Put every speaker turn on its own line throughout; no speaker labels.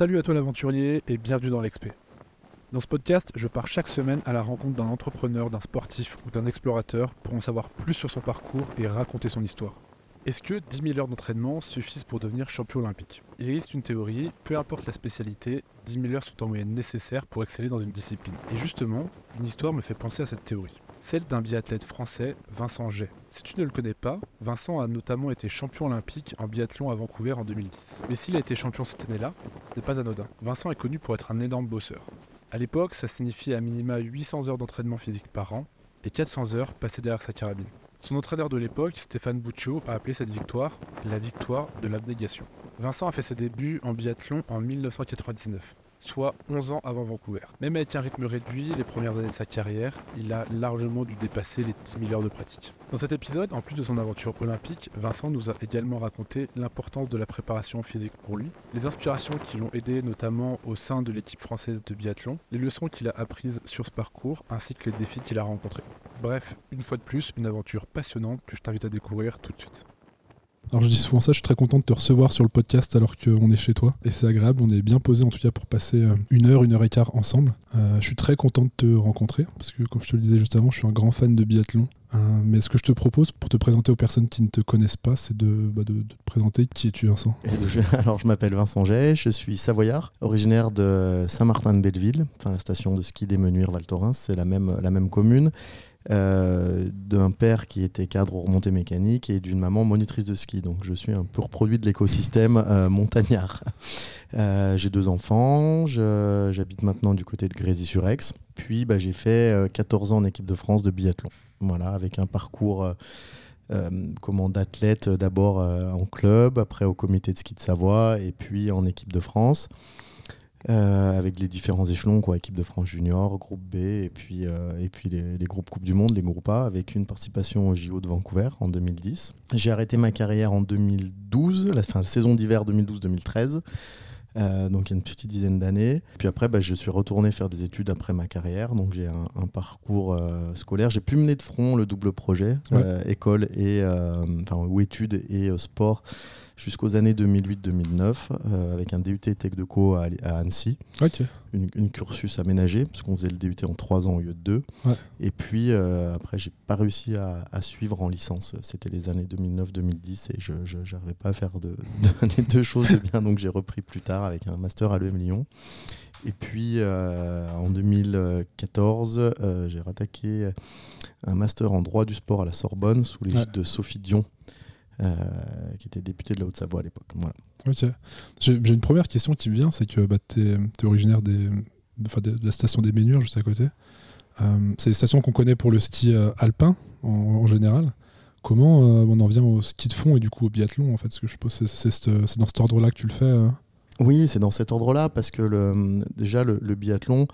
Salut à toi l'aventurier et bienvenue dans l'Expé. Dans ce podcast, je pars chaque semaine à la rencontre d'un entrepreneur, d'un sportif ou d'un explorateur pour en savoir plus sur son parcours et raconter son histoire. Est-ce que 10 000 heures d'entraînement suffisent pour devenir champion olympique? Il existe une théorie, peu importe la spécialité, 10 000 heures sont en moyenne nécessaires pour exceller dans une discipline. Et justement, une histoire me fait penser à cette théorie. Celle d'un biathlète français, Vincent Jay. Si tu ne le connais pas, Vincent a notamment été champion olympique en biathlon à Vancouver en 2010. Mais s'il a été champion cette année-là, ce n'est pas anodin. Vincent est connu pour être un énorme bosseur. À l'époque, ça signifiait à minima 800 heures d'entraînement physique par an et 400 heures passées derrière sa carabine. Son entraîneur de l'époque, Stéphane Bouccio, a appelé cette victoire la victoire de l'abnégation. Vincent a fait ses débuts en biathlon en 1999 soit 11 ans avant Vancouver. Même avec un rythme réduit les premières années de sa carrière, il a largement dû dépasser les 10 000 heures de pratique. Dans cet épisode, en plus de son aventure olympique, Vincent nous a également raconté l'importance de la préparation physique pour lui, les inspirations qui l'ont aidé notamment au sein de l'équipe française de biathlon, les leçons qu'il a apprises sur ce parcours, ainsi que les défis qu'il a rencontrés. Bref, une fois de plus, une aventure passionnante que je t'invite à découvrir tout de suite.
Alors je dis souvent ça, je suis très content de te recevoir sur le podcast alors qu'on est chez toi. Et c'est agréable, on est bien posé en tout cas pour passer euh, une heure, une heure et quart ensemble. Euh, je suis très content de te rencontrer, parce que comme je te le disais juste avant, je suis un grand fan de biathlon. Euh, mais ce que je te propose pour te présenter aux personnes qui ne te connaissent pas, c'est de, bah, te présenter qui es-tu Vincent?
Alors je m'appelle Vincent Jay, je suis savoyard, originaire de Saint-Martin-de-Belleville, enfin la station de ski des Menuires Val Thorens, c'est la même, la même commune. Euh, d'un père qui était cadre au remontée mécanique et d'une maman monitrice de ski. Donc je suis un pur produit de l'écosystème euh, montagnard. Euh, j'ai deux enfants, j'habite maintenant du côté de Grésy-sur-Aix. Puis bah, j'ai fait 14 ans en équipe de France de biathlon. Voilà, avec un parcours comment d'athlète d'abord en club, après au comité de ski de Savoie et puis en équipe de France. Euh, avec les différents échelons, quoi, équipe de France junior, groupe B, et puis, euh, et puis les, groupes Coupe du Monde, les groupes A, avec une participation au JO de Vancouver en 2010. J'ai arrêté ma carrière en 2012, la, fin, la saison d'hiver 2012-2013. Euh, donc il y a une petite dizaine d'années. Puis après, bah, je suis retourné faire des études après ma carrière. Donc j'ai un, parcours scolaire. J'ai pu mener de front le double projet, école et enfin ou études et sport jusqu'aux années 2008-2009 euh, avec un DUT Tech de Co à, Annecy. Une, cursus aménagé parce qu'on faisait le DUT en trois ans au lieu de deux. Et puis euh, après, j'ai pas réussi à, suivre en licence. C'était les années 2009-2010 et je n'arrivais pas à faire de, les deux choses bien. Donc j'ai repris plus tard avec un master à l'EM Lyon. Et puis euh, en 2014, j'ai rattaqué un master en droit du sport à la Sorbonne sous l'égide de Sophie Dion, qui était député de la Haute-Savoie à l'époque.
J'ai une première question qui me vient, c'est que bah, tu es, originaire des, de, la station des Ménures, juste à côté. Euh, c'est une station qu'on connaît pour le ski euh, alpin, en, général. Comment on en vient au ski de fond et du coup au biathlon, en fait? Parce que je suppose que c'est dans cet ordre-là que tu le fais
oui, c'est dans cet ordre-là, parce que le, déjà le, biathlon,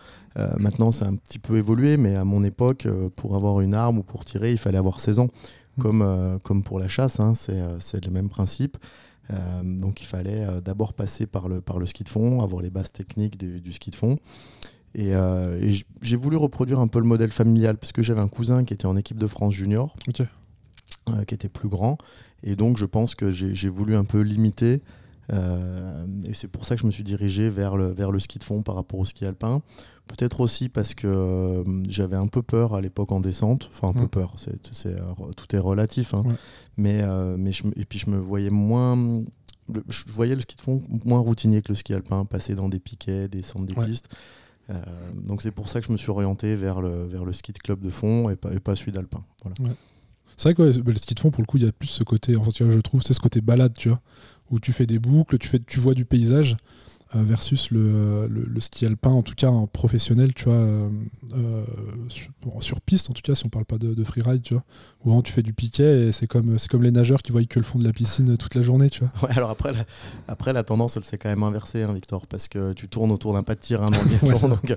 maintenant c'est un petit peu évolué, mais à mon époque, pour avoir une arme ou pour tirer, il fallait avoir 16 ans. Comme, euh, comme pour la chasse, hein, euh, c'est le même principe. Euh, donc il fallait d'abord passer par le, par le ski de fond, avoir les bases techniques du, ski de fond. Et, j'ai voulu reproduire un peu le modèle familial, parce que j'avais un cousin qui était en équipe de France junior, qui était plus grand. Et donc je pense que j'ai voulu un peu limiter et c'est pour ça que je me suis dirigé vers le, vers le ski de fond par rapport au ski alpin. Peut-être aussi parce que euh, j'avais un peu peur à l'époque en descente. Enfin, un peu peur, c'est, euh, tout est relatif. Hein. Mais, mais je, et puis je me voyais moins. je voyais le ski de fond moins routinier que le ski alpin, passer dans des piquets, descendre des pistes. donc c'est pour ça que je me suis orienté vers le, vers le ski de club de fond et pas, et pas celui d'alpin. Voilà.
C'est vrai que le ski de fond, pour le coup, il y a plus ce côté, enfin, tu vois, je trouve, c'est ce côté balade, tu vois où tu fais des boucles, tu, fais, tu vois du paysage, euh, versus le, le, ski alpin, en tout cas en professionnel, tu vois, euh, euh, sur, piste, en tout cas, si on parle pas de, de freeride, tu vois, où vraiment tu fais du piquet et c'est comme, c'est comme les nageurs qui voient que le fond de la piscine toute la journée, tu vois.
Ouais, alors après, la, après, la tendance, elle s'est quand même inversée, hein, Victor, parce que tu tournes autour d'un pas de tir hein, dans le donc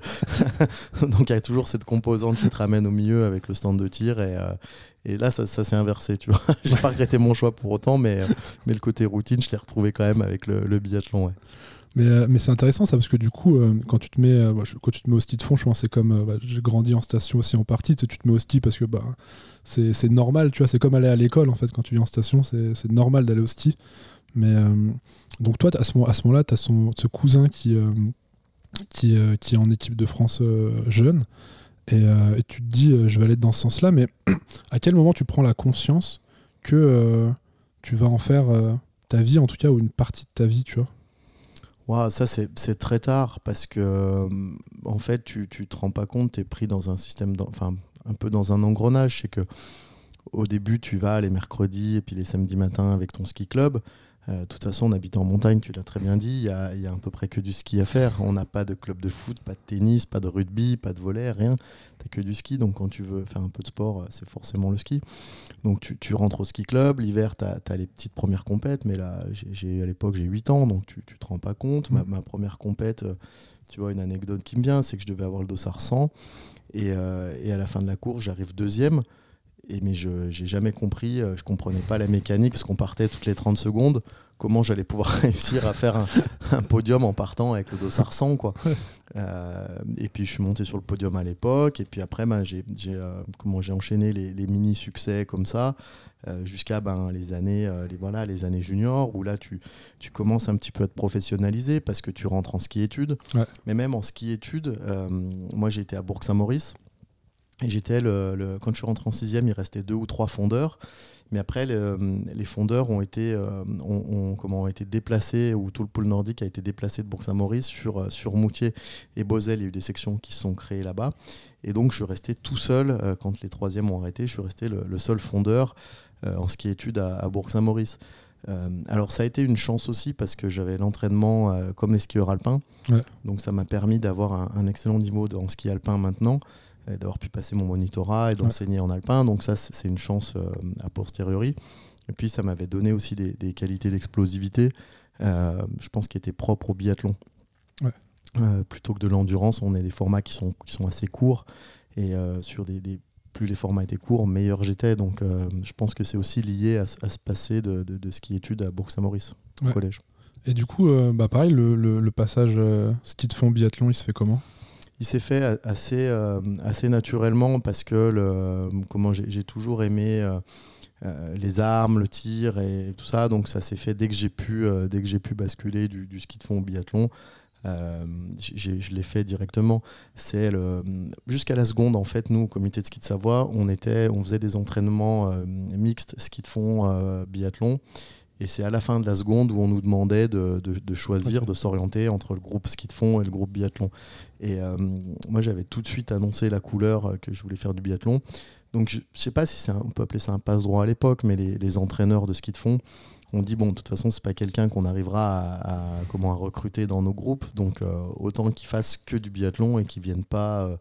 donc il y a toujours cette composante qui te ramène au milieu avec le stand de tir et, et là, ça, s'est inversé, tu vois. J'ai pas regretté mon choix pour autant, mais, mais le côté routine, je l'ai retrouvé quand même avec le, biathlon. Ouais.
Mais, mais c'est intéressant ça parce que du coup, quand tu te mets, quand tu te mets au ski de fond, je pense c'est comme bah, j'ai grandi en station aussi en partie. Tu te mets au ski parce que bah c'est normal, tu vois. C'est comme aller à l'école en fait quand tu viens en station, c'est normal d'aller au ski. Mais donc toi, à ce, moment-là, tu as ce cousin qui est en équipe de France jeune. Et, et, tu te dis, je vais aller dans ce sens-là, mais à quel moment tu prends la conscience que tu vas en faire ta vie, en tout cas, ou une partie de ta vie, tu
vois? Ça, c'est très tard parce que, en fait, tu, tu te rends pas compte, tu es pris dans un système, enfin, un peu dans un engrenage. C'est que au début, tu vas les mercredis et puis les samedis matins avec ton ski club. Euh, de toute façon, on habite en montagne, tu l'as très bien dit, il y, a, à peu près que du ski à faire. On n'a pas de club de foot, pas de tennis, pas de rugby, pas de volet, rien. Tu que du ski, donc quand tu veux faire un peu de sport, euh, c'est forcément le ski. Donc tu, rentres au ski club, l'hiver, tu as, les petites premières compètes, mais là, j'ai à l'époque, j'ai 8 ans, donc tu, ne te rends pas compte. Ma, ma, première compète, euh, tu vois, une anecdote qui me vient, c'est que je devais avoir le dossard 100. Et, et à la fin de la course, j'arrive deuxième. Et, mais je n'ai jamais compris, euh, je comprenais pas la mécanique parce qu'on partait toutes les 30 secondes. Comment j'allais pouvoir réussir à faire un, podium en partant avec le dossard 100 quoi. Euh, et puis je suis monté sur le podium à l'époque. Et puis après, ben, j'ai euh, j'ai enchaîné les, mini succès comme ça jusqu'à ben, les années les voilà les années juniors où là tu, tu commences un petit peu à te professionnaliser parce que tu rentres en ski études. Mais même en ski études, moi j'ai été à Bourg-Saint-Maurice. Et j'étais le, quand je suis rentré en sixième, il restait deux ou trois fondeurs. Mais après, les fondeurs ont été, euh, ont, comment, ont été déplacés, ou tout le pôle nordique a été déplacé de Bourg-Saint-Maurice sur, euh, sur Moutier et Bosel. Il y a eu des sections qui se sont créées là-bas. Et donc, je suis resté tout seul, euh, quand les troisièmes ont arrêté, je suis resté le, seul fondeur en ski études à, Bourg-Saint-Maurice. alors ça a été une chance aussi parce que j'avais l'entraînement comme les skieurs alpins. Donc ça m'a permis d'avoir un, un, excellent niveau en ski alpin maintenant d'avoir pu passer mon monitorat et d'enseigner en alpin. Donc ça, c'est une chance euh, a posteriori. Et puis ça m'avait donné aussi des, qualités d'explosivité, euh, je pense, qui étaient propres au biathlon. Euh, plutôt que de l'endurance, on a des formats qui sont, qui sont assez courts. Et sur des, plus les formats étaient courts, meilleur j'étais. Donc je pense que c'est aussi lié à, à, ce passé de, de, ski études à Bourg-Saint-Maurice, au collège.
Et du coup, bah pareil, le, le passage ski de fond biathlon, il se fait comment?
Il s'est fait assez, euh, assez naturellement parce que comment j'ai toujours aimé euh, euh, les armes, le tir et tout ça. Donc ça s'est fait dès que j'ai pu, dès que j'ai pu basculer du, ski de fond au biathlon. je l'ai fait directement. C'est jusqu'à la seconde en fait. Nous, au comité de ski de Savoie, on était, on faisait des entraînements mixtes ski de fond biathlon. Et c'est à la fin de la seconde où on nous demandait de, choisir, de s'orienter entre le groupe ski de fond et le groupe biathlon. Et euh, moi, j'avais tout de suite annoncé la couleur euh, que je voulais faire du biathlon. Donc, je ne sais pas si on peut appeler ça un passe-droit à l'époque, mais les, entraîneurs de ski de fond ont dit bon, de toute façon, c'est pas quelqu'un qu'on arrivera à, comment, à recruter dans nos groupes. Donc, euh, autant qu'il fasse que du biathlon et qu'il vienne pas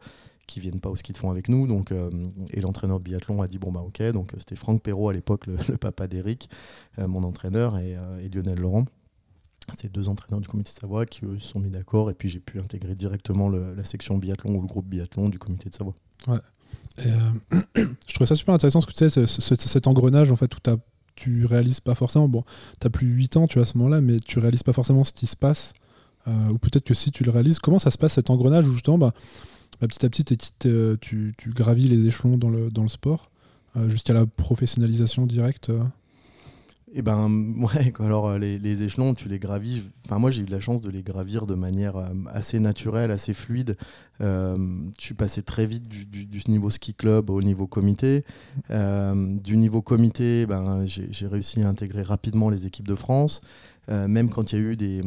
qui viennent pas au ski de fond avec nous. Donc, euh, et l'entraîneur de biathlon a dit bon bah ok. Donc c'était Franck Perrault à l'époque, le, papa d'Eric, euh, mon entraîneur, euh, et, Lionel Laurent. C'est deux entraîneurs du comité de Savoie qui se sont mis d'accord et puis j'ai pu intégrer directement la section biathlon ou le groupe biathlon du comité de Savoie.
Ouais. je trouvais ça super intéressant parce que tu sais, cet engrenage en fait où tu réalises pas forcément, bon, tu as plus 8 ans tu vois, à ce moment-là, mais tu réalises pas forcément ce qui se passe. ou peut-être que si tu le réalises, comment ça se passe cet engrenage où justement bah, bah, petit à petit, euh, tu, gravis les échelons dans le, sport, euh, jusqu'à la professionnalisation directe euh.
Eh ben ouais, alors les, échelons, tu les gravis. Enfin moi j'ai eu la chance de les gravir de manière assez naturelle, assez fluide. Je suis passé très vite du, du, niveau ski club au niveau comité. du niveau comité, ben, j'ai réussi à intégrer rapidement les équipes de France. Euh, même quand il y a eu des,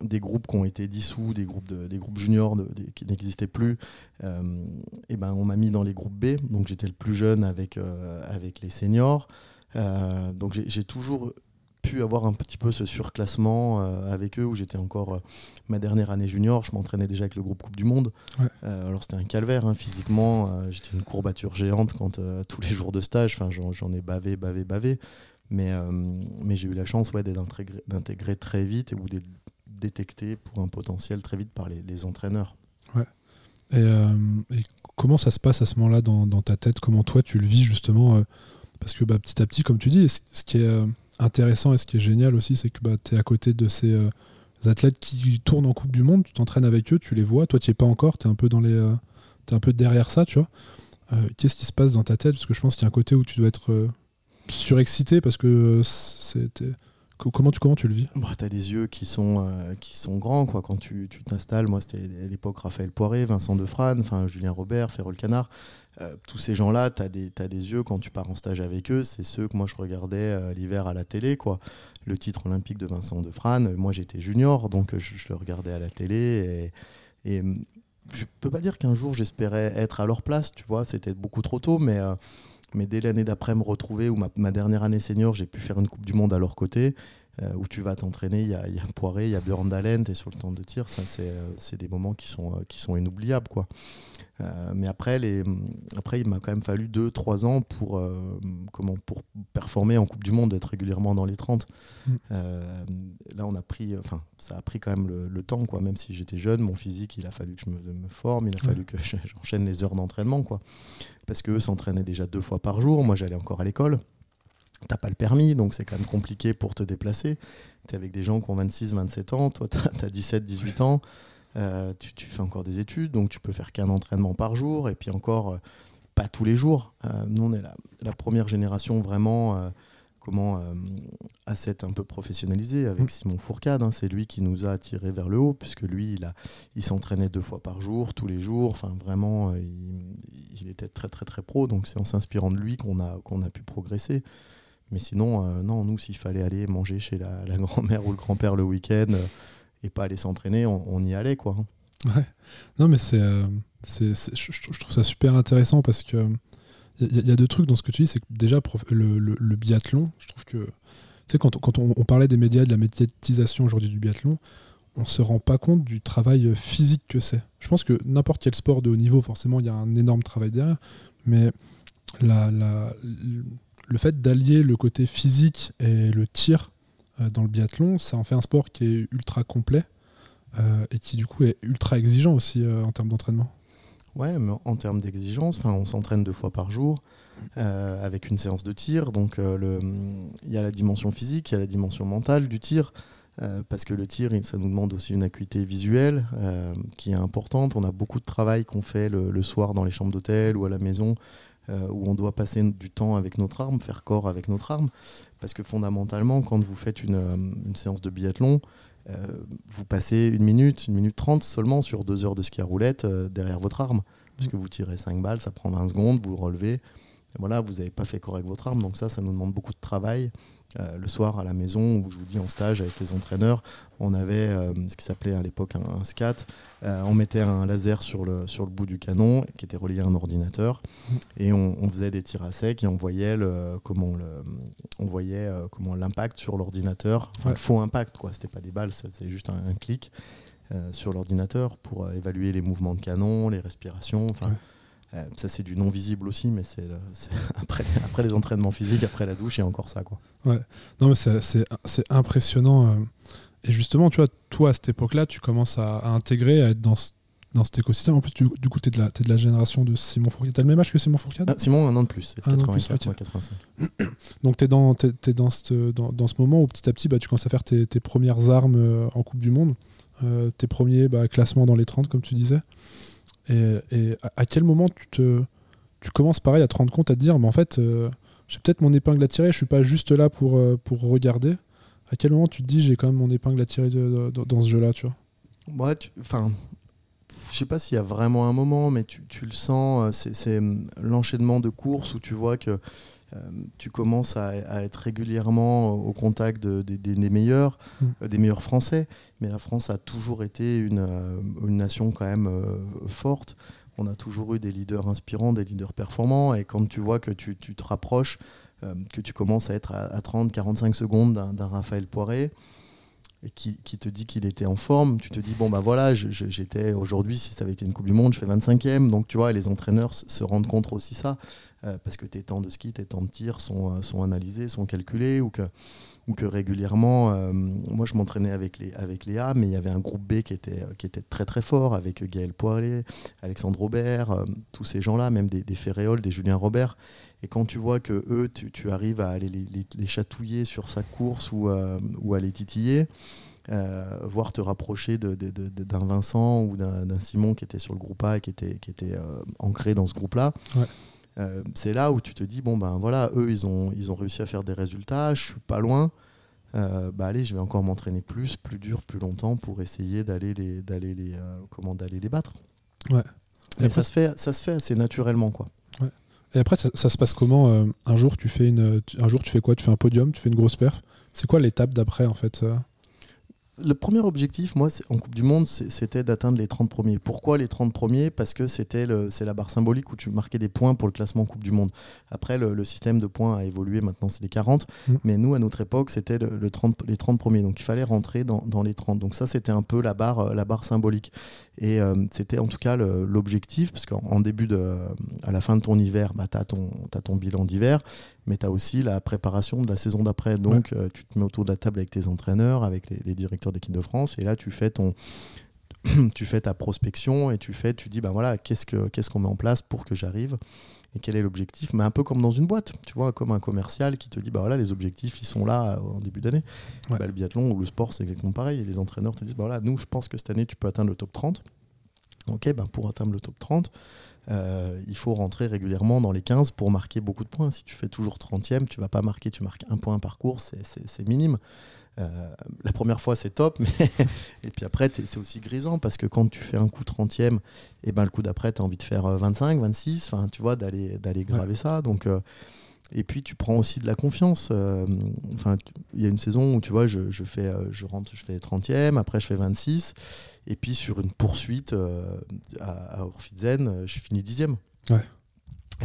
des, groupes qui ont été dissous, des groupes, de, des groupes juniors qui n'existaient plus, euh, et ben on m'a mis dans les groupes B. Donc j'étais le plus jeune avec, euh, avec les seniors. donc j'ai toujours pu avoir un petit peu ce surclassement avec eux où j'étais encore ma dernière année junior, je m'entraînais déjà avec le groupe Coupe du Monde. alors c'était un calvaire hein, physiquement, j'étais une courbature géante quand tous les jours de stage, enfin j'en ai bavé, bavé, bavé. Mais, euh, mais j'ai eu la chance ouais, d'intégrer très vite ou d'être détecté pour un potentiel très vite par les, entraîneurs.
Ouais. Euh, et, comment ça se passe à ce moment-là dans, dans, ta tête? Comment toi tu le vis justement euh, Parce que bah, petit à petit, comme tu dis, ce qui est intéressant et ce qui est génial aussi, c'est que bah, tu es à côté de ces athlètes qui tournent en Coupe du Monde, tu t'entraînes avec eux, tu les vois, toi tu es pas encore, tu es un peu es un peu derrière ça, tu vois. Qu'est-ce qui se passe dans ta tête? Parce que je pense qu'il y a un côté où tu dois être surexcité parce que c'était Comment tu, comment tu le vis?
Bah, Tu as des yeux qui sont, qui sont grands quoi. quand tu t'installes. Moi, c'était l'époque Raphaël Poiré, Vincent Defrane, Julien Robert, Ferrol Canard. tous ces gens-là, tu as, des yeux quand tu pars en stage avec eux. C'est ceux que moi je regardais l'hiver à la télé. quoi le titre olympique de Vincent Defrane. Moi, j'étais junior, donc je, le regardais à la télé. Et, et je peux pas dire qu'un jour j'espérais être à leur place, tu vois, c'était beaucoup trop tôt, mais, euh, mais dès l'année d'après me retrouver, ou ma, dernière année senior, j'ai pu faire une Coupe du Monde à leur côté, euh, où tu vas t'entraîner, il y a, Poiré, il y a Björn Dalen, tu es sur le temps de tir, ça euh, c'est des moments qui sont, qui sont inoubliables. quoi. Euh, mais après, les, après, il m'a quand même fallu 2-3 ans pour, euh, comment, pour performer en Coupe du Monde, être régulièrement dans les 30. Mm. Euh, là, on a pris, enfin, ça a pris quand même le, temps, quoi. Même si j'étais jeune, mon physique, il a fallu que je me, forme, il a fallu que j'enchaîne les heures d'entraînement, quoi. Parce qu'eux s'entraînaient déjà deux fois par jour. Moi, j'allais encore à l'école. T'as pas le permis, donc c'est quand même compliqué pour te déplacer. Tu es avec des gens qui ont 26, 27 ans, toi, tu as, 17, 18 ans. Euh, tu, fais encore des études, donc tu peux faire qu'un entraînement par jour, et puis encore, euh, pas tous les jours. Euh, nous, on est la, première génération vraiment comment à s'être un peu professionnalisé avec mm. Simon Fourcade. Hein. c'est lui qui nous a attirés vers le haut, puisque lui, il, a, il s'entraînait deux fois par jour, tous les jours. Enfin, vraiment, il, était très, très, très pro. Donc, c'est en s'inspirant de lui qu'on a, qu'on a pu progresser. Mais sinon, non, nous, s'il fallait aller manger chez la, la grand-mère ou le grand-père le week-end, et pas aller s'entraîner, on, y allait quoi.
Ouais. Non mais c'est, euh, je, trouve ça super intéressant parce que il y, a deux trucs dans ce que tu dis, c'est que déjà le, biathlon, je trouve que tu sais quand, quand on, parlait des médias, de la médiatisation aujourd'hui du biathlon, on se rend pas compte du travail physique que c'est. Je pense que n'importe quel sport de haut niveau, forcément, il y a un énorme travail derrière, mais la, la, le fait d'allier le côté physique et le tir euh, dans le biathlon, ça en fait un sport qui est ultra complet euh, et qui du coup est ultra exigeant aussi euh, en termes d'entraînement.
Ouais, mais en termes d'exigence, on s'entraîne deux fois par jour avec une séance de tir. Donc il y a la dimension physique, il y a la dimension mentale du tir. parce que le tir, ça nous demande aussi une acuité visuelle qui est importante. On a beaucoup de travail qu'on fait le, soir dans les chambres d'hôtel ou à la maison euh, où on doit passer du temps avec notre arme, faire corps avec notre arme. Parce que fondamentalement, quand vous faites une, euh, séance de biathlon, euh, vous passez une minute, une minute trente seulement sur deux heures de ski à roulette derrière votre arme. Parce que vous tirez 5 balles, ça prend 20 secondes, vous le relevez. voilà, vous n'avez pas fait avec votre arme. Donc ça, ça nous demande beaucoup de travail. Euh, le soir à la maison où je vous dis en stage avec les entraîneurs, on avait euh, ce qui s'appelait à l'époque un, SCAT. Euh, on mettait un laser sur le, sur le bout du canon qui était relié à un ordinateur et on, faisait des tirs à sec et on voyait le, comment le, on voyait comment l'impact sur l'ordinateur, enfin le faux impact quoi. C'était pas des balles, c'était juste un, clic sur l'ordinateur pour évaluer les mouvements de canon, les respirations. Enfin. Euh, ça, c'est du non visible aussi, mais c'est après, après les entraînements physiques, après la douche, il y a encore ça. Quoi.
Ouais, non, mais c'est impressionnant. Euh. Et justement, tu vois, toi, à cette époque-là, tu commences à, intégrer, à être dans, dans cet écosystème. En plus, du, coup, tu es, de la génération de Simon Fourcade. Tu as le même âge que Simon Fourcade?
Ah, Simon, un an de plus, 84, 85.
Donc, tu es, dans, es, dans, dans, dans, ce moment où petit à petit, bah, tu commences à faire tes, tes premières armes euh, en Coupe du Monde, tes premiers bah, classements dans les 30, comme tu disais. Et, à quel moment tu te tu commences pareil à te rendre compte, à te dire, mais en fait, euh, j'ai peut-être mon épingle à tirer, je suis pas juste là pour, euh, pour regarder. À quel moment tu te dis, j'ai quand même mon épingle à tirer dans ce jeu-là, tu
vois? Ouais, enfin, je sais pas s'il y a vraiment un moment, mais tu, tu le sens, euh, c'est l'enchaînement de courses où tu vois que tu commences à, être régulièrement au contact des meilleurs, mm. euh, des meilleurs Français. Mais la France a toujours été une, euh, nation quand même forte. On a toujours eu des leaders inspirants, des leaders performants. Et quand tu vois que tu, te rapproches, que tu commences à être à, 30-45 secondes d'un Raphaël Poiré, qui, te dit qu'il était en forme, tu te dis, bon, bah voilà, j'étais aujourd'hui, si ça avait été une Coupe du Monde, je fais 25e. Donc, tu vois, les entraîneurs se rendent compte aussi ça. Euh, parce que tes temps de ski, tes temps de tir sont, euh, analysés, sont calculés, ou que, ou que régulièrement, euh, moi je m'entraînais avec, les, avec Léa, mais il y avait un groupe B qui était, qui était très très fort, avec Gaël Poiret, Alexandre Robert, tous ces gens-là, même des, des Ferréol, des Julien Robert. Et quand tu vois que eux, tu, tu arrives à aller les, les, chatouiller sur sa course ou, ou à les titiller, voire te rapprocher d'un Vincent ou d'un Simon qui était sur le groupe A et qui était, qui était ancré dans ce groupe-là. c'est là où tu te dis bon ben voilà eux ils ont ils ont réussi à faire des résultats je suis pas loin euh, bah allez, je vais encore m'entraîner plus, plus dur, plus longtemps pour essayer d'aller les, d'aller les, euh, comment d'aller les battre.
Ouais.
Et, ça se fait, ça se fait assez naturellement quoi.
Et après, ça, se passe comment euh, Un jour, tu fais une, un jour, tu fais quoi? Tu fais un podium, tu fais une grosse perf? C'est quoi l'étape d'après en fait
le premier objectif, moi, en Coupe du Monde, c'était d'atteindre les 30 premiers. Pourquoi les 30 premiers? Parce que c'était c'est la barre symbolique où tu marquais des points pour le classement Coupe du Monde. Après, le, système de points a évolué, maintenant c'est les 40. Mm. Mais nous, à notre époque, c'était le, 30, les 30 premiers. Donc il fallait rentrer dans, les 30. Donc ça, c'était un peu la barre, la barre symbolique. Et euh, c'était en tout cas l'objectif, parce qu'en début de. à la fin de ton hiver, bah, tu as, as, ton bilan d'hiver mais tu as aussi la préparation de la saison d'après. Donc, euh, tu te mets autour de la table avec tes entraîneurs, avec les, directeurs d'équipe de France, et là, tu fais ton. tu fais ta prospection et tu fais, tu dis, ben voilà, qu'est-ce qu'on ce qu'on met en place pour que j'arrive et quel est l'objectif? Mais un peu comme dans une boîte, tu vois, comme un commercial qui te dit, bah voilà, les objectifs, ils sont là euh, en début d'année. Bah, le biathlon ou le sport, c'est exactement pareil. Et les entraîneurs te disent, bah voilà, nous, je pense que cette année, tu peux atteindre le top 30. Ok, ben pour atteindre le top 30, euh, il faut rentrer régulièrement dans les 15 pour marquer beaucoup de points. Si tu fais toujours 30e, tu vas pas marquer, tu marques un point par course, c'est minime. Euh, la première fois c'est top, mais et puis après c'est aussi grisant parce que quand tu fais un coup 30e, et eh ben le coup d'après tu as envie de faire 25, 26, enfin tu vois d'aller d'aller graver ça. Donc euh, et puis tu prends aussi de la confiance. Enfin il y a une saison où tu vois je, fais je rentre je fais 30e, après je fais 26 et puis sur une poursuite euh, à, à euh, je finis dixième.
Ouais.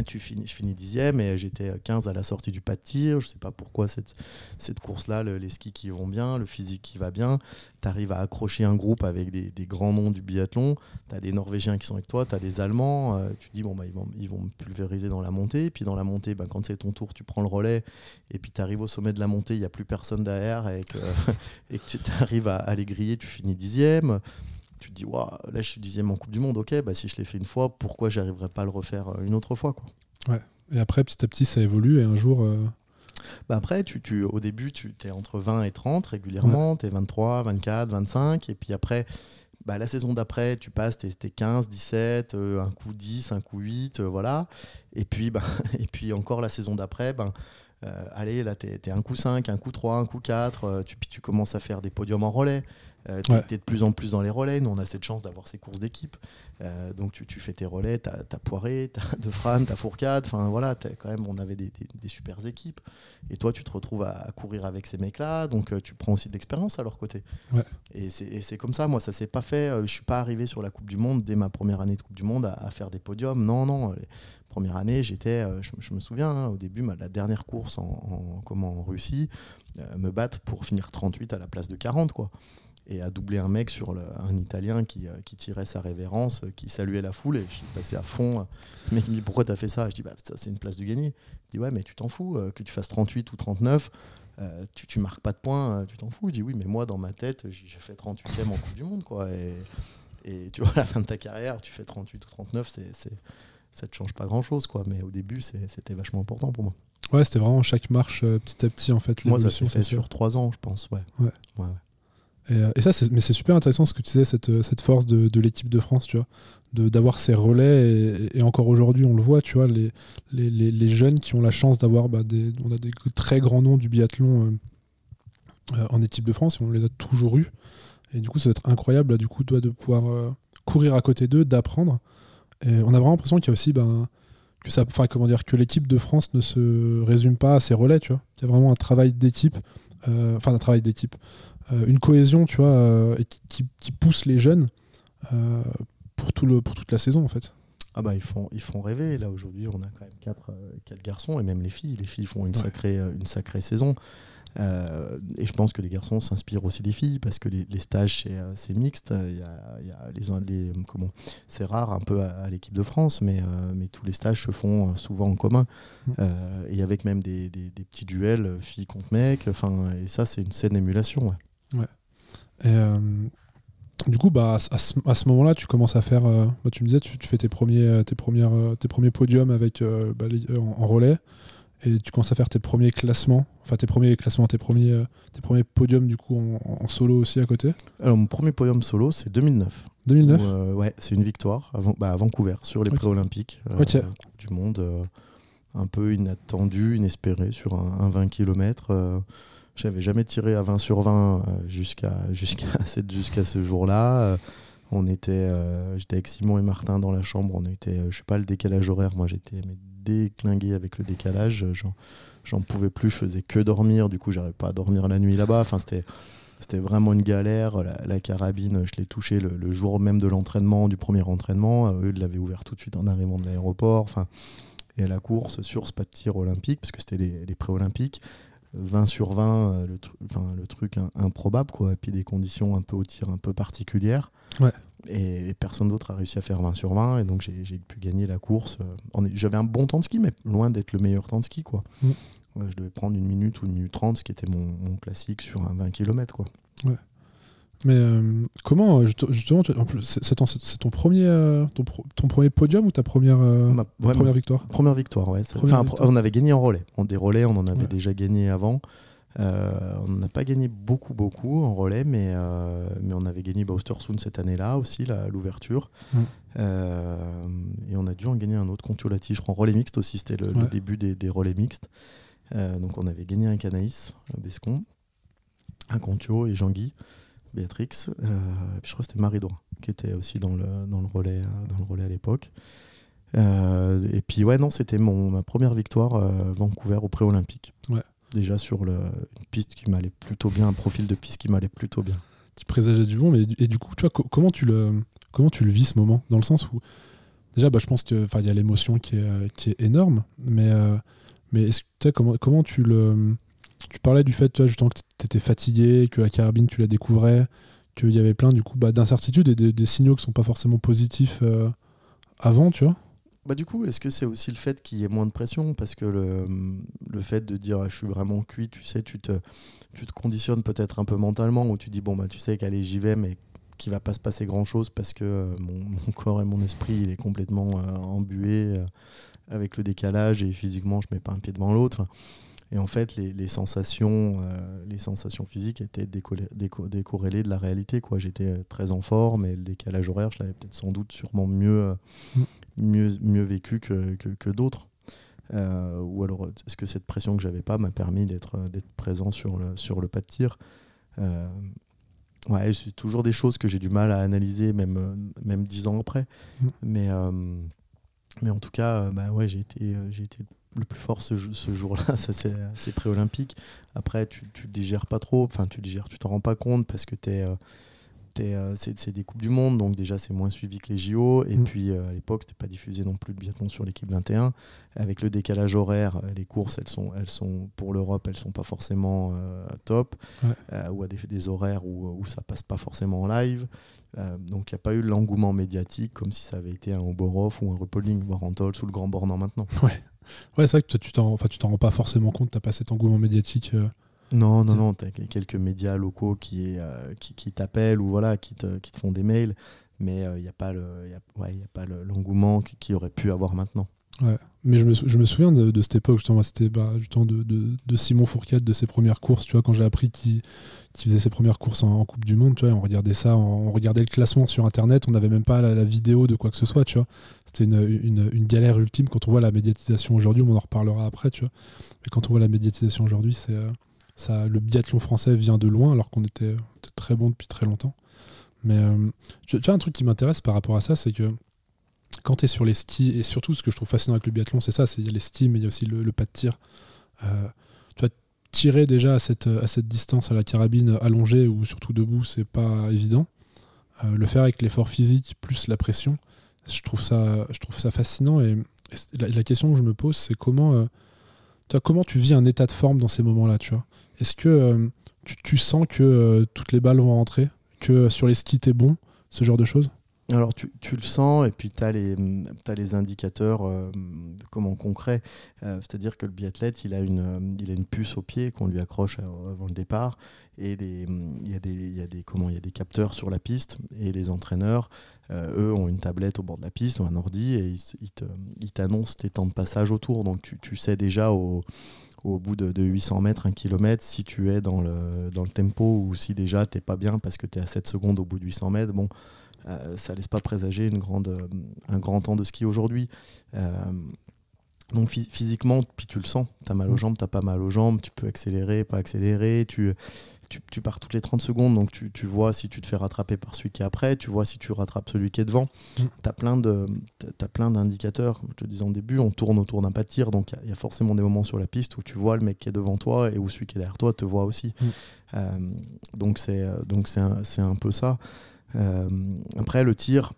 Tu finis, je finis dixième et j'étais 15 à la sortie du pas de tir. Je sais pas pourquoi cette, course-là, les skis qui vont bien, le physique qui va bien. Tu arrives à accrocher un groupe avec des, grands noms du biathlon. Tu as des Norvégiens qui sont avec toi, tu des Allemands. Euh, tu dis, bon, bah, ils, vont, ils vont me pulvériser dans la montée. Puis dans la montée, bah, quand c'est ton tour, tu prends le relais. Et puis tu arrives au sommet de la montée, il n'y a plus personne derrière. Et que, et que tu arrives à, à les griller, tu finis dixième tu te dis, waouh, là je suis dixième en Coupe du Monde, ok, bah, si je l'ai fait une fois, pourquoi j'arriverai pas à le refaire euh, une autre fois quoi?
Ouais. Et après, petit à petit, ça évolue et un jour. Euh,
bah après, tu, tu, au début, tu es entre 20 et 30 régulièrement, tu es 23, 24, 25, et puis après, bah, la saison d'après, tu passes, tu es, 15, 17, un coup 10, un coup 8, euh, voilà. Et puis, bah, et puis encore la saison d'après, ben, allez, là, tu es, un coup 5, un coup 3, un coup 4, tu, puis tu commences à faire des podiums en relais. Euh, tu es, de plus en plus dans les relais. Nous, on a cette chance d'avoir ces courses d'équipe. Euh, donc, tu, fais tes relais, tu as, Poiré, tu as De Fran, tu as Fourcade. Enfin, voilà, quand même, on avait des, des, super équipes. Et toi, tu te retrouves à, courir avec ces mecs-là. Donc, euh, tu prends aussi de l'expérience à leur côté. Et c'est comme ça. Moi, ça s'est pas fait. je suis pas arrivé sur la Coupe du Monde dès ma première année de Coupe du Monde à, faire des podiums. Non, non. Les premières années, j'étais, je, me souviens, hein, au début, la dernière course en, comment, en Russie, me battre pour finir 38 à la place de 40, quoi et a doublé un mec sur un Italien qui, euh, qui, tirait sa révérence, euh, qui saluait la foule, et je suis passé à fond. Le mec me dit pourquoi t'as fait ça? Je dis bah ça c'est une place de gagner. Il dit ouais mais tu t'en fous, euh, que tu fasses 38 ou 39, tu, tu marques pas de points, tu t'en fous. Je dis oui mais moi dans ma tête j'ai fait 38e en Coupe du Monde quoi. Et, et, tu vois à la fin de ta carrière tu fais 38 ou 39, c'est, c'est, ça te change pas grand chose quoi. Mais au début c'était vachement important pour moi.
Ouais, c'était vraiment chaque marche petit à petit en fait.
Moi ça s'est fait sur 3 ans je pense, ouais.
ouais. ouais euh, et, ça, mais c'est super intéressant ce que tu disais, cette, euh, cette force de, de l'équipe de France, tu vois, d'avoir ces relais. Et, encore aujourd'hui, on le voit, tu vois, les, les, les, jeunes qui ont la chance d'avoir, bah, des, on a des très grands noms du biathlon euh, en équipe de France, et on les a toujours eus. Et du coup, ça va être incroyable, du coup, de pouvoir courir à côté d'eux, d'apprendre. Et on a vraiment l'impression qu'il y a aussi, ben, que ça, enfin, comment dire, que l'équipe de France ne se résume pas à ses relais, tu vois. Il y a vraiment un travail d'équipe, enfin, un travail d'équipe euh, une cohésion, tu vois, euh, qui, qui, pousse les jeunes euh, pour, tout le, pour toute la saison, en fait.
Ah bah ils font, ils font rêver. Là aujourd'hui, on a quand même quatre, quatre, garçons et même les filles. Les filles font une, sacrée, une sacrée saison. et je pense que les garçons s'inspirent aussi des filles parce que les, stages c'est mixte. Il y a, y a les, les, comment c'est rare un peu à, l'équipe de France, mais, mais tous les stages se font souvent en commun mm. et avec même des, des, des, petits duels filles contre mecs. Enfin et ça c'est une scène émulation.
Ouais. Et, euh, du coup, bah, à, ce, moment-là, tu commences à faire. Euh, bah, tu me disais, tu, fais tes premiers, euh, tes premières, tes premiers podiums avec, bah, en, relais. et tu commences à faire tes premiers classements, enfin tes premiers classements, tes premiers, tes premiers podiums du coup en, en solo aussi à côté
Alors, mon premier podium solo, c'est 2009.
2009
Où, ouais, c'est une victoire à, Van- bah, à Vancouver sur les
Ok.
pré-olympiques du monde. un peu inattendu, inespéré sur un, un 20 km. J'avais jamais tiré à 20 sur 20 euh, jusqu'à ce jour-là. Euh, on était, euh, j'étais avec Simon et Martin dans la chambre. On était, je sais pas, le décalage horaire. Moi, j'étais déclingué avec le décalage. J'en, pouvais plus. Je faisais que dormir. Du coup, j'arrivais pas à dormir la nuit là-bas. Enfin, c'était c'était vraiment une galère. La, carabine, je l'ai touchée le, jour même de l'entraînement, du premier entraînement. Eux, ils l'avaient ouvert tout de suite en arrivant de l'aéroport. Enfin, et à la course sur ce pas de tir olympique, parce que c'était les, les pré-olympiques. 20 sur 20, euh, le, tru- le truc im- improbable, quoi. Et puis des conditions un peu au tir un peu particulières.
Ouais.
Et, et personne d'autre a réussi à faire 20 sur 20. Et donc j'ai pu gagner la course. Euh, J'avais un bon temps de ski, mais loin d'être le meilleur temps de ski, quoi.
Mm.
Ouais, je devais prendre une minute ou une minute trente, ce qui était mon, mon classique sur un 20 km, quoi.
Mais euh, comment, euh, juste- justement, en c'est ton, c'est ton premier, euh, ton, premier podium ou ta première,
Ma- ouais,
première victoire?
Première victoire, ouais.
Première victoire.
On avait gagné en relais. On, des relais, on en avait
Ouais.
déjà gagné avant. Euh, on n'a pas gagné beaucoup, beaucoup en relais, mais, euh, mais on avait gagné Baustersund cette année-là aussi, l'ouverture. Euh, et on a dû en gagner un autre, Contiolati, je crois, en relais mixte aussi. C'était le, début des, des relais mixtes. Donc on avait gagné un Canaïs, un Bescon, un Contio et Jean-Guy, Béatrix. Euh, je crois que c'était Marie Droit qui était aussi dans le, dans le, relais, euh, dans le relais à l'époque. Euh, et puis ouais, non, c'était ma première victoire Vancouver au pré-olympique.
Ouais.
Déjà sur le, une piste qui m'allait plutôt bien, un profil de piste qui m'allait plutôt bien.
Tu présageais du bon, mais et du coup, tu vois, co- comment tu le, comment tu le vis ce moment? Dans le sens où, déjà, bah, je pense que, enfin, il y a l'émotion qui est, qui est énorme, mais, mais comment, comment tu le, tu parlais du fait, tu vois, justement, que tu étais fatigué, que la carabine, tu la découvrais, qu'il y avait plein, du coup, bah, d'incertitudes et des, signaux qui sont pas forcément positifs euh, avant, tu vois
Bah du coup, est-ce que c'est aussi le fait qu'il y ait moins de pression? Parce que le, le fait de dire ah, je suis vraiment cuit, tu sais, tu te, tu te conditionnes peut-être un peu mentalement, où tu dis bon, bah tu sais qu'allez, j'y vais, mais qu'il va pas se passer grand-chose parce que euh, mon, corps et mon esprit, il est complètement euh, embué avec le décalage et physiquement, je mets pas un pied devant l'autre. Et en fait, les, les sensations, euh, les sensations physiques étaient déco- décorrélées de la réalité. quoi. J'étais euh, très en forme et le décalage horaire, je l'avais peut-être sans doute sûrement mieux, euh,
Mm.
mieux, mieux vécu que, que, que d'autres. Euh, ou alors, est-ce que cette pression que j'avais pas m'a permis d'être d'être présent sur le, sur le pas de tir? Ouais, c'est toujours des choses que j'ai du mal à analyser, même, même dix ans après.
Mm.
Mais, mais en tout cas, bah ouais, j'ai été, j'ai été le plus fort ce, jou- ce jour-là. Ça, c'est pré-olympique. Après, tu, tu digères pas trop. Enfin, tu digères, tu t'en rends pas compte parce que t'es, euh, euh, c'est des Coupes du Monde. Donc, déjà, c'est moins suivi que les JO. Et
Mm.
puis, euh, à l'époque, c'était pas diffusé non plus de biathlon sur l'équipe 21. Avec le décalage horaire, les courses, elles sont, elles sont pour l'Europe, elles sont pas forcément euh, top.
Ouais.
Euh, ou à des, des horaires où, où ça passe pas forcément en live. Donc, il n'y a pas eu l'engouement médiatique comme si ça avait été un Oborov ou un Rupolding, voire Antol sous le grand bornant maintenant.
Ouais. Ouais, c'est vrai que tu t'en, enfin, tu t'en rends pas forcément compte, t'as pas cet engouement médiatique. euh,
Non, non, non, t'as quelques médias locaux qui, euh, qui, qui t'appellent ou voilà, qui te, qui te font des mails, mais il n'y a pas le- y a, ouais, y a pas le- l'engouement qu'il qui aurait pu avoir maintenant.
Mais je me, souviens de, cette époque, justement, c'était bah, du temps de, Simon Fourcade, de ses premières courses, tu vois, quand j'ai appris qu'il faisait ses premières courses en, Coupe du Monde, tu vois, on regardait ça, on, regardait le classement sur Internet, on n'avait même pas la, vidéo de quoi que ce soit, tu vois. C'était une, galère ultime quand on voit la médiatisation aujourd'hui, on en reparlera après, tu vois. Mais quand on voit la médiatisation aujourd'hui, c'est euh, ça, le biathlon français vient de loin, alors qu'on était, était très bon depuis très longtemps. Mais euh, tu tu vois, un truc qui m'intéresse par rapport à ça, c'est que quand tu es sur les skis, et surtout ce que je trouve fascinant avec le biathlon, c'est ça, c'est il y a les skis, mais il y a aussi le, pas de tir. Euh, tu vas tirer déjà à cette, distance à la carabine allongée ou surtout debout, c'est pas évident. Euh, le faire avec l'effort physique plus la pression, je trouve ça, fascinant. Et, la, question que je me pose, c'est comment, euh, tu vois, comment tu vis un état de forme dans ces moments-là, tu vois? Est-ce que tu, sens que toutes les balles vont rentrer, que sur les skis t'es bon, ce genre de choses?
Alors tu, le sens et puis tu as, les indicateurs euh, comment concrets. Euh, c'est-à-dire que le biathlète, il a une, il a une puce au pied qu'on lui accroche avant le départ et il y, a des, des, comment, y a des capteurs sur la piste et les entraîneurs, eux, ont une tablette au bord de la piste ou un ordi et ils, t'annoncent tes temps de passage autour. Donc tu, sais déjà au bout de, 800 mètres, 1 km, si tu es dans le, dans le tempo ou si déjà tu n'es pas bien parce que tu es à 7 secondes au bout de 800 mètres, bon, euh, ça laisse pas présager une grande, euh, un grand temps de ski aujourd'hui. Euh, donc physiquement, puis tu le sens, tu as mal aux mm. jambes, tu pas mal aux jambes, tu peux accélérer, pas accélérer, tu, tu, pars toutes les 30 secondes, donc tu, tu, vois si tu te fais rattraper par celui qui est après, tu vois si tu rattrapes celui qui est devant. Mm. Tu as plein, de, as plein d'indicateurs, comme je te disais en début, on tourne autour d'un pas de tir, donc il y, a forcément des moments sur la piste où tu vois le mec qui est devant toi et où celui qui est derrière toi te voit aussi. Mm. donc c'est un, un peu ça. Euh, après, le tir,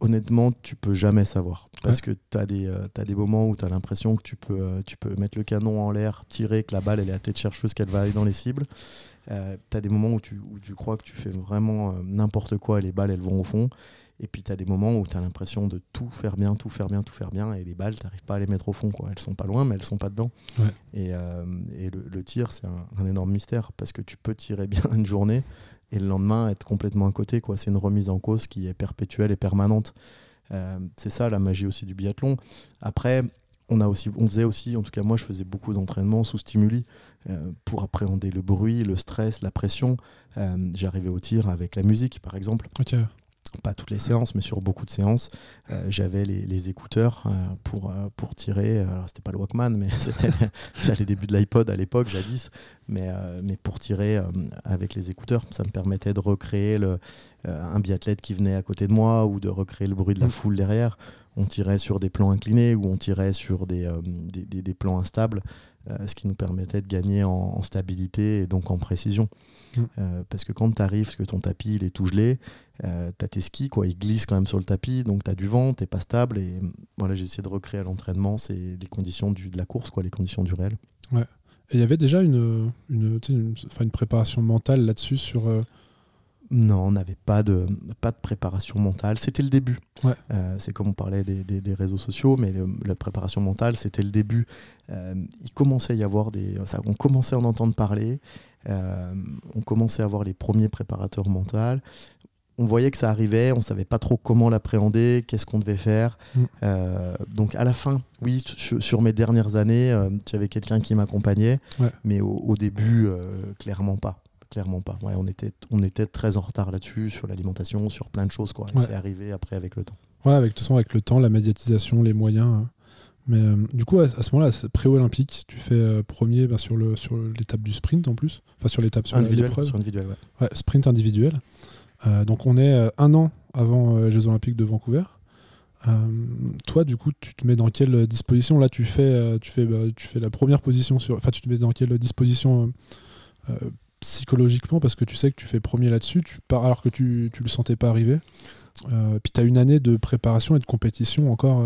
honnêtement, tu peux jamais savoir. Parce que tu as, des, euh, as des moments où tu as l'impression que tu peux, euh, tu peux mettre le canon en l'air, tirer, que la balle elle est à tête chercheuse, qu'elle va aller dans les cibles. tu as des moments où tu, où tu, crois que tu fais vraiment n'importe quoi et les balles elles vont au fond. Et puis tu as des moments où tu as l'impression de tout faire bien, tout faire bien, tout faire bien, et les balles, tu pas à les mettre au fond. Quoi. Elles sont pas loin, mais elles sont pas dedans. Et, et le, le, tir, c'est un, un, énorme mystère, parce que tu peux tirer bien une journée, et le lendemain être complètement à côté. Quoi. C'est une remise en cause qui est perpétuelle et permanente. Euh, c'est ça la magie aussi du biathlon. Après, on, a aussi, on faisait aussi, en tout cas moi je faisais beaucoup d'entraînement sous stimuli euh, pour appréhender le bruit, le stress, la pression. Euh, j'arrivais au tir avec la musique par exemple pas toutes les séances, mais sur beaucoup de séances, euh, j'avais les, écouteurs euh, pour, euh, pour tirer. Alors, c'était pas le Walkman, mais c'était les débuts de l'iPod à l'époque, jadis. Mais, mais pour tirer avec les écouteurs, ça me permettait de recréer le, un biathlète qui venait à côté de moi ou de recréer le bruit de la mm. foule derrière. On tirait sur des plans inclinés ou on tirait sur des, des, des, plans instables. Ce qui nous permettait de gagner en, stabilité et donc en précision. Mm. parce que quand tu arrives, que ton tapis il est tout gelé, euh, t'as tes skis, quoi, ils glissent quand même sur le tapis, donc tu as du vent, t'es pas stable. Et voilà, j'ai essayé de recréer à l'entraînement c'est les conditions du, de la course, quoi, les conditions du réel.
Ouais. Et il y avait déjà une, une, une, une préparation mentale là-dessus sur. Euh,
non, on n'avait pas de, pas de préparation mentale. C'était le début. Ouais. Euh, c'est comme on parlait des, des, réseaux sociaux, mais la préparation mentale, c'était le début. Euh, il commençait à y avoir des. Ça, on commençait à en entendre parler. on commençait à avoir les premiers préparateurs mentaux on voyait que ça arrivait, on savait pas trop comment l'appréhender, qu'est-ce qu'on devait faire. Mm. Euh, donc à la fin, oui, sur, mes dernières années, euh, j'avais quelqu'un qui m'accompagnait, mais au, début, euh, clairement pas. Clairement pas. Ouais, on, était, on était très en retard là-dessus, sur l'alimentation, sur plein de choses. Quoi. C'est arrivé après avec le temps.
Ouais, avec, de toute façon, avec le temps, la médiatisation, les moyens. Hein. Mais du coup, à, ce moment-là, pré-olympique, tu fais premier bah, sur l'étape du sprint en plus. Enfin, sur l'étape sur
l'épreuve. Sur individuel,
ouais. sprint individuel. Euh, donc on est euh, un an avant les euh, Jeux Olympiques de Vancouver. toi, du coup, tu te mets dans quelle disposition? Là, tu fais, tu fais, bah, tu fais la première position sur. Enfin, tu te mets dans quelle disposition psychologiquement parce que tu sais que tu fais premier là-dessus, tu pars alors que tu ne le sentais pas arriver. puis tu as une année de préparation et de compétition encore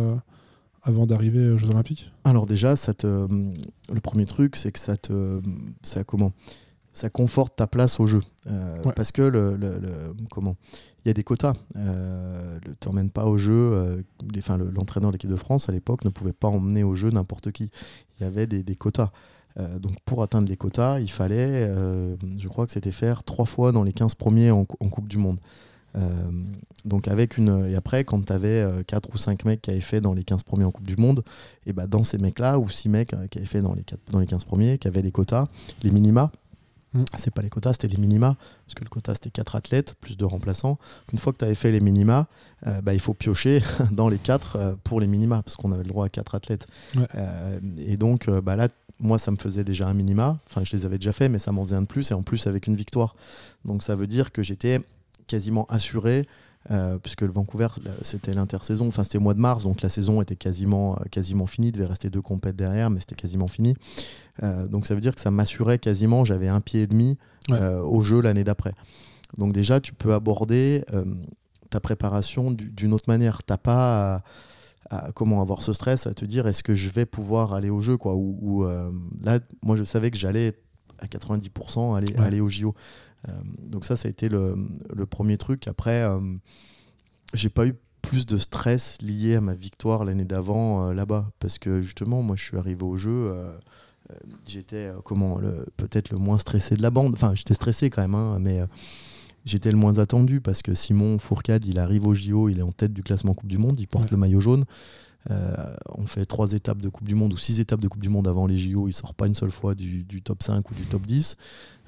avant d'arriver aux Jeux Olympiques
Alors déjà, ça te, le premier truc, c'est que ça te, ça comment ça conforte ta place au jeu. Euh, parce que le, comment il y a des quotas. Euh, tu t'emmènes pas au jeu. Euh, l'entraîneur de l'équipe de France à l'époque ne pouvait pas emmener au jeu n'importe qui. Il y avait des, quotas. Euh, donc pour atteindre les quotas, il fallait, je crois que c'était faire trois fois dans les 15 premiers en, Coupe du Monde. donc avec une et après quand tu avais 4 ou 5 mecs qui avaient fait dans les 15 premiers en Coupe du Monde et bah dans ces mecs là ou 6 mecs qui avaient fait dans les, 4, dans les 15 premiers qui avaient les quotas les minima Mm. C'est pas les quotas, c'était les minima, parce que le quota c'était 4 athlètes plus 2 remplaçants. Une fois que tu avais fait les minima, euh, bah, il faut piocher dans les 4 euh, pour les minima, parce qu'on avait le droit à 4 athlètes. Euh, et donc bah, là, moi ça me faisait déjà un minima, enfin je les avais déjà fait, mais ça m'en faisait un de plus, et en plus avec une victoire. Donc ça veut dire que j'étais quasiment assuré euh, puisque le Vancouver, c'était l'intersaison, enfin c'était au mois de mars, donc la saison était quasiment, euh, quasiment finie, il devait rester deux compètes derrière, mais c'était quasiment fini. Euh, donc ça veut dire que ça m'assurait quasiment, j'avais un pied et demi au jeu l'année d'après. Donc déjà, tu peux aborder ta préparation d'une autre manière. T'as pas à, comment avoir ce stress, à te dire est-ce que je vais pouvoir aller au jeu quoi, ou, là, moi je savais que j'allais à 90% aller, aller au JO. Euh, donc ça, ça a été le, premier truc. Après, euh, j'ai pas eu plus de stress lié à ma victoire l'année d'avant là-bas. Parce que justement, moi, je suis arrivé au jeu j'étais comment le, peut-être le moins stressé de la bande. Enfin, j'étais stressé quand même, hein, mais j'étais le moins attendu parce que Simon Fourcade, il arrive au JO, il est en tête du classement Coupe du Monde, il porte le maillot jaune. Euh, on fait trois étapes de Coupe du Monde ou six étapes de Coupe du Monde avant les JO. Il sort pas une seule fois du, top 5 ou du top 10.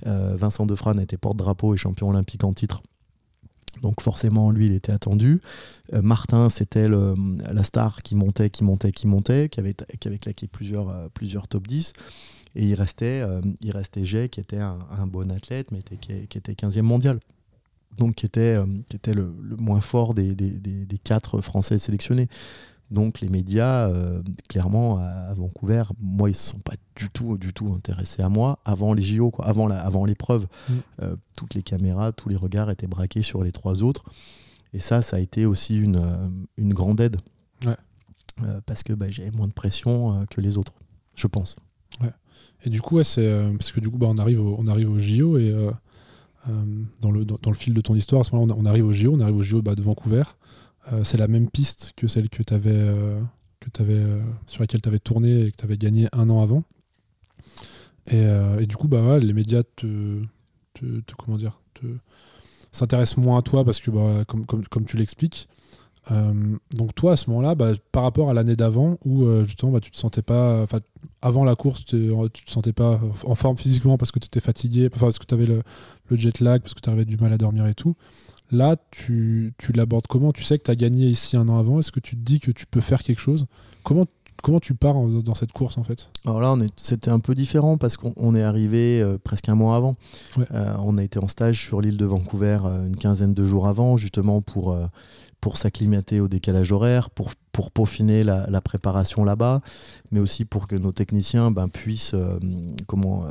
Euh, Vincent Defrane a été porte-drapeau et champion olympique en titre. Donc forcément, lui, il était attendu. Euh, Martin, c'était la star qui montait, qui montait, qui montait, qui avait, qui avait claqué plusieurs, plusieurs top 10. Et il restait, il restait Jay, qui était un, bon athlète, mais qui, était 15e mondial donc qui était, qui était le, moins fort des, des, des, quatre Français sélectionnés. Donc les médias, euh, clairement, à Vancouver, moi, ils ne se sont pas du tout, du tout intéressés à moi avant les JO, quoi, avant, la, avant l'épreuve. Mm. Euh, toutes les caméras, tous les regards étaient braqués sur les trois autres. Et ça, ça a été aussi une, euh, une grande aide. parce que bah, j'avais moins de pression que les autres, je pense.
Ouais. Et du coup, c'est parce que du coup, bah, on arrive au, on arrive au JO et dans le dans, le fil de ton histoire, à ce moment-là, on, arrive au JO, on arrive au JO bah, de Vancouver. Euh, c'est la même piste que celle que tu avais, euh, que euh, sur laquelle tu avais tourné et que tu avais gagné un an avant. Et, du coup, bah, les médias te, comment dire, te, s'intéressent moins à toi parce que, bah, comme, comme, comme tu l'expliques, donc toi à ce moment-là, bah, par rapport à l'année d'avant où justement bah, tu te sentais pas, avant la course, tu te sentais pas en forme physiquement parce que tu étais fatigué, parce que tu avais le, jet lag, parce que tu avais du mal à dormir et tout. Là, tu, l'abordes comment? Tu sais que tu as gagné ici un an avant. Est-ce que tu te dis que tu peux faire quelque chose? Comment, comment tu pars dans cette course en fait
Alors là, c'était un peu différent parce qu'on est arrivé euh, presque un mois avant. Euh, on a été en stage sur l'île de Vancouver euh, une quinzaine de jours avant, justement pour, pour s'acclimater au décalage horaire, pour, pour peaufiner la, préparation là-bas, mais aussi pour que nos techniciens ben, puissent comment,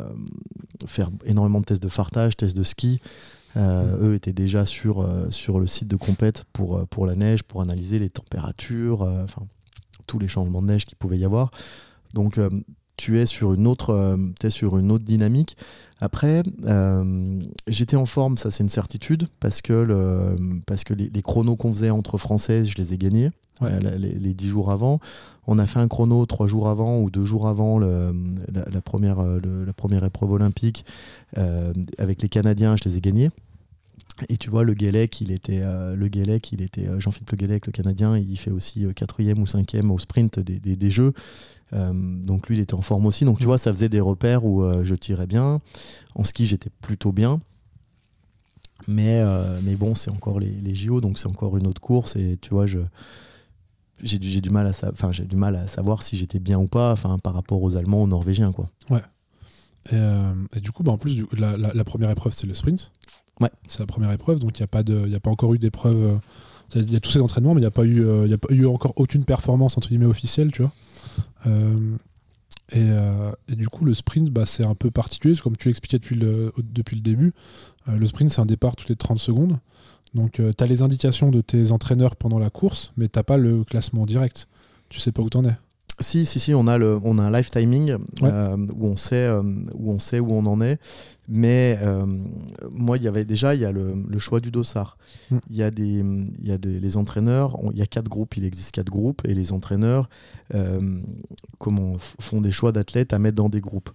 faire énormément de tests de fartage, tests de ski. Euh, eux étaient déjà sur, euh, sur le site de compète pour, pour la neige, pour analyser les températures, enfin tous les changements de neige qu'il pouvait y avoir. Donc tu es sur une autre, es sur une autre dynamique. Après, j'étais en forme, ça c'est une certitude, parce que, le, parce que les, chronos qu'on faisait entre françaises, je les ai gagnés. les, dix jours avant. On a fait un chrono trois jours avant ou deux jours avant le, la, première, la première épreuve olympique avec les Canadiens, je les ai gagnés. Et tu vois, le Guélec, il était, euh, était euh, Jean-Philippe Le Guélec, le Canadien, il fait aussi euh, quatrième ou cinquième au sprint des, des, Jeux. donc lui, il était en forme aussi. Donc tu vois, ça faisait des repères où je tirais bien. En ski, j'étais plutôt bien. Mais, mais bon, c'est encore les, les JO, donc c'est encore une autre course. Et tu vois, j'ai, du, mal à du mal à savoir si j'étais bien ou pas par rapport aux Allemands, aux Norvégiens. Quoi.
Ouais. Et, du coup, bah, en plus, la première épreuve, c'est le sprint. C'est la première épreuve, donc il n'y a, pas encore eu d'épreuve. Euh, il y a tous ces entraînements, mais il n'y a, pas eu, euh, a pas eu encore aucune performance entre guillemets officielle, tu vois. Euh, et, du coup, le sprint, bah, c'est un peu particulier, comme tu l'expliquais depuis le, depuis le début. le sprint, c'est un départ toutes les 30 secondes. Donc, tu as les indications de tes entraîneurs pendant la course, mais tu pas le classement direct. Tu sais pas où tu en es.
Si, si, si, on a, le, on a un live timing euh, où, on sait, euh, où on sait où on en est. Mais euh, moi, il y avait déjà il y a le, choix du dossard. Mm. Il y a, des, y a des, les entraîneurs, il y a quatre groupes, il existe quatre groupes, et les entraîneurs comment, font des choix d'athlètes à mettre dans des groupes.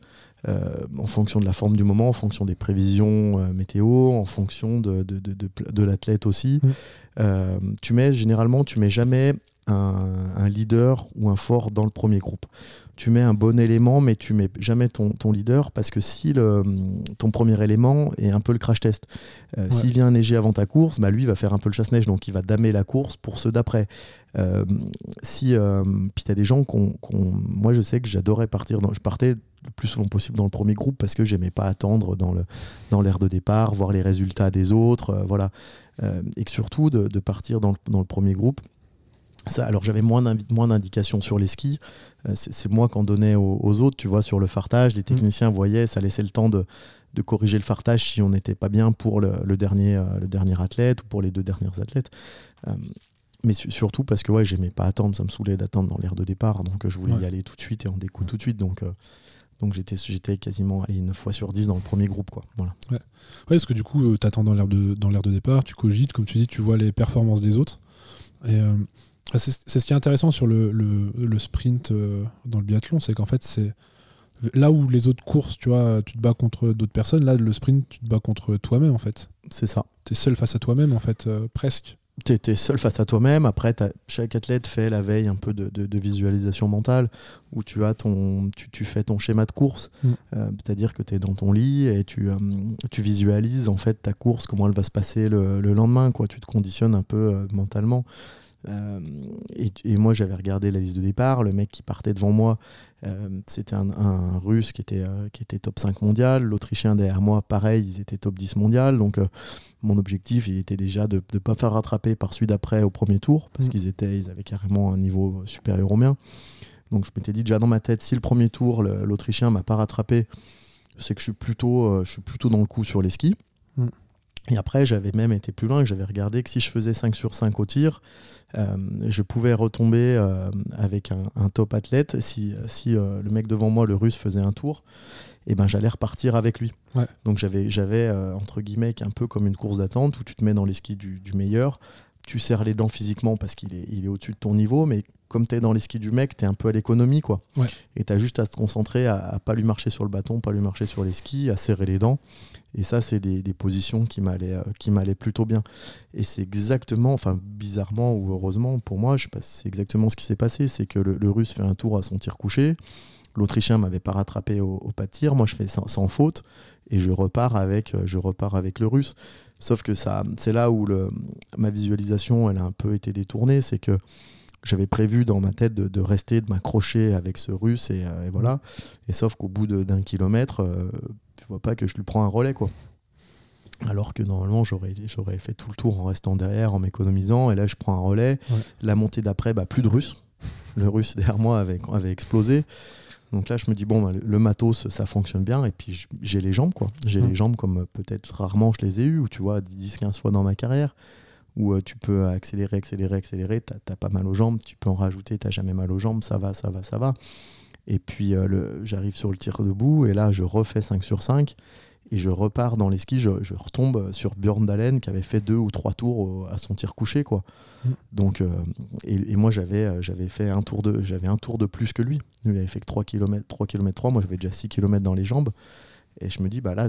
en fonction de la forme du moment, en fonction des prévisions météo, en fonction de, de, de, de l'athlète aussi. Mm. tu mets, généralement, tu mets jamais un, leader ou un fort dans le premier groupe. Tu mets un bon élément, mais tu mets jamais ton, ton leader parce que si le, ton premier élément est un peu le crash test, euh, s'il vient neiger avant ta course, bah lui va faire un peu le chasse-neige, donc il va damer la course pour ceux d'après. Euh, si, euh, puis tu as des gens qu'on. moi je sais que j'adorais partir, dans, je partais le plus souvent possible dans le premier groupe parce que j'aimais pas attendre dans l'air dans de départ, voir les résultats des autres, voilà. et que surtout de, de partir dans le, dans le premier groupe alors j'avais moins d'indications sur les skis. Euh, c'est moi qui en donnais aux, autres, tu vois, sur le fartage. Les mmh. techniciens voyaient, ça laissait le temps de, corriger le fartage si on n'était pas bien pour le, dernier, euh, le dernier athlète ou pour les deux dernières athlètes. Euh, mais surtout parce que ouais, j'aimais pas attendre, ça me saoulait d'attendre dans l'air de départ. Donc je voulais y aller tout de suite et en découdre tout de suite. Donc, donc j'étais quasiment allé 9 fois sur 10 dans le premier groupe. Quoi. Voilà.
Ouais. parce que du coup, tu attends dans l'air de, de départ, tu cogites, comme tu dis, tu vois les performances des autres. Et euh, c'est ce qui est intéressant sur le, le- le sprint euh, dans le biathlon, c'est qu'en fait, c'est là où les autres courses, tu vois, tu te bats contre d'autres personnes, là, le sprint, tu te bats contre toi-même, en fait.
C'est ça.
Tu es seul face à toi-même, en fait, euh, presque.
Tu es, seul face à toi-même. Après, chaque athlète fait la veille un peu de, de- de visualisation mentale où tu, as ton, tu, tu fais ton schéma de course.
Mm.
Euh, C'est-à-dire que tu es dans ton lit et tu, euh, tu visualises en fait ta course, comment elle va se passer le, le lendemain. Quoi. Tu te conditionnes un peu mentalement. Euh, et, et moi, j'avais regardé la liste de départ. Le mec qui partait devant moi, euh, c'était un, un russe qui était, euh, qui était top 5 mondial. L'autrichien derrière moi, pareil, ils étaient top 10 mondial. Donc, mon objectif, il était déjà de ne pas faire rattraper par celui d'après au premier tour, parce
Mm.
qu'ils étaient, ils avaient carrément un niveau supérieur au mien. Donc, je m'étais dit déjà dans ma tête, si le premier tour, l'autrichien m'a pas rattrapé, c'est que je suis plutôt, je suis plutôt dans le coup sur les skis.
Mm.
Et après, j'avais même été plus loin, que j'avais regardé que si je faisais 5 sur 5 au tir, euh, je pouvais retomber euh, avec un, un top athlète. Si, si euh, le mec devant moi, le russe, faisait un tour, et ben, j'allais repartir avec lui.
Ouais.
Donc j'avais, j'avais entre guillemets, un peu comme une course d'attente où tu te mets dans les skis du, du meilleur, tu serres les dents physiquement parce qu'il est, il est au-dessus de ton niveau, mais comme tu es dans les skis du mec, tu es un peu à l'économie. quoi.
Ouais.
Et tu as juste à te concentrer à, à pas lui marcher sur le bâton, pas lui marcher sur les skis, à serrer les dents. Et ça, c'est des, des positions qui m'allaient, euh, qui m'allaient plutôt bien. Et c'est exactement, enfin bizarrement ou heureusement pour moi, je sais pas, c'est exactement ce qui s'est passé. C'est que le, le russe fait un tour à son tir couché. L'Autrichien m'avait pas rattrapé au, au pas de tir. Moi, je fais sans, sans faute et je repars avec, euh, je repars avec le russe. Sauf que ça, c'est là où le, ma visualisation, elle a un peu été détournée. C'est que j'avais prévu dans ma tête de, de rester, de m'accrocher avec ce russe et, euh, et voilà. Et sauf qu'au bout de- d'un kilomètre, euh, tu vois pas que je lui prends un relais quoi. Alors que normalement j'aurais j'aurais fait tout le tour en restant derrière, en m'économisant. Et là je prends un relais.
Ouais.
La montée d'après, bah, plus de russe. Le russe derrière moi avait, avait explosé. Donc là je me dis bon bah, le, matos ça fonctionne bien et puis j'ai les jambes quoi. J'ai
Ouais.
les jambes comme euh, peut-être rarement je les ai eues ou tu vois 10-15 fois dans ma carrière où euh, tu peux accélérer, accélérer, accélérer, t'as pas mal aux jambes, tu peux en rajouter, t'as jamais mal aux jambes, ça va, ça va, ça va. Et puis euh, j'arrive sur le tir debout et là je refais 5 sur 5 et je repars dans les skis, je, je retombe sur Björn Dalen qui avait fait deux ou trois tours au- à son tir couché quoi.
Mm.
Donc euh, et, et moi j'avais euh, j'avais fait un tour de j'avais un tour de plus que lui. Lui il avait fait que 3 km 3 km 3, moi j'avais déjà 6 km dans les jambes et je me dis bah là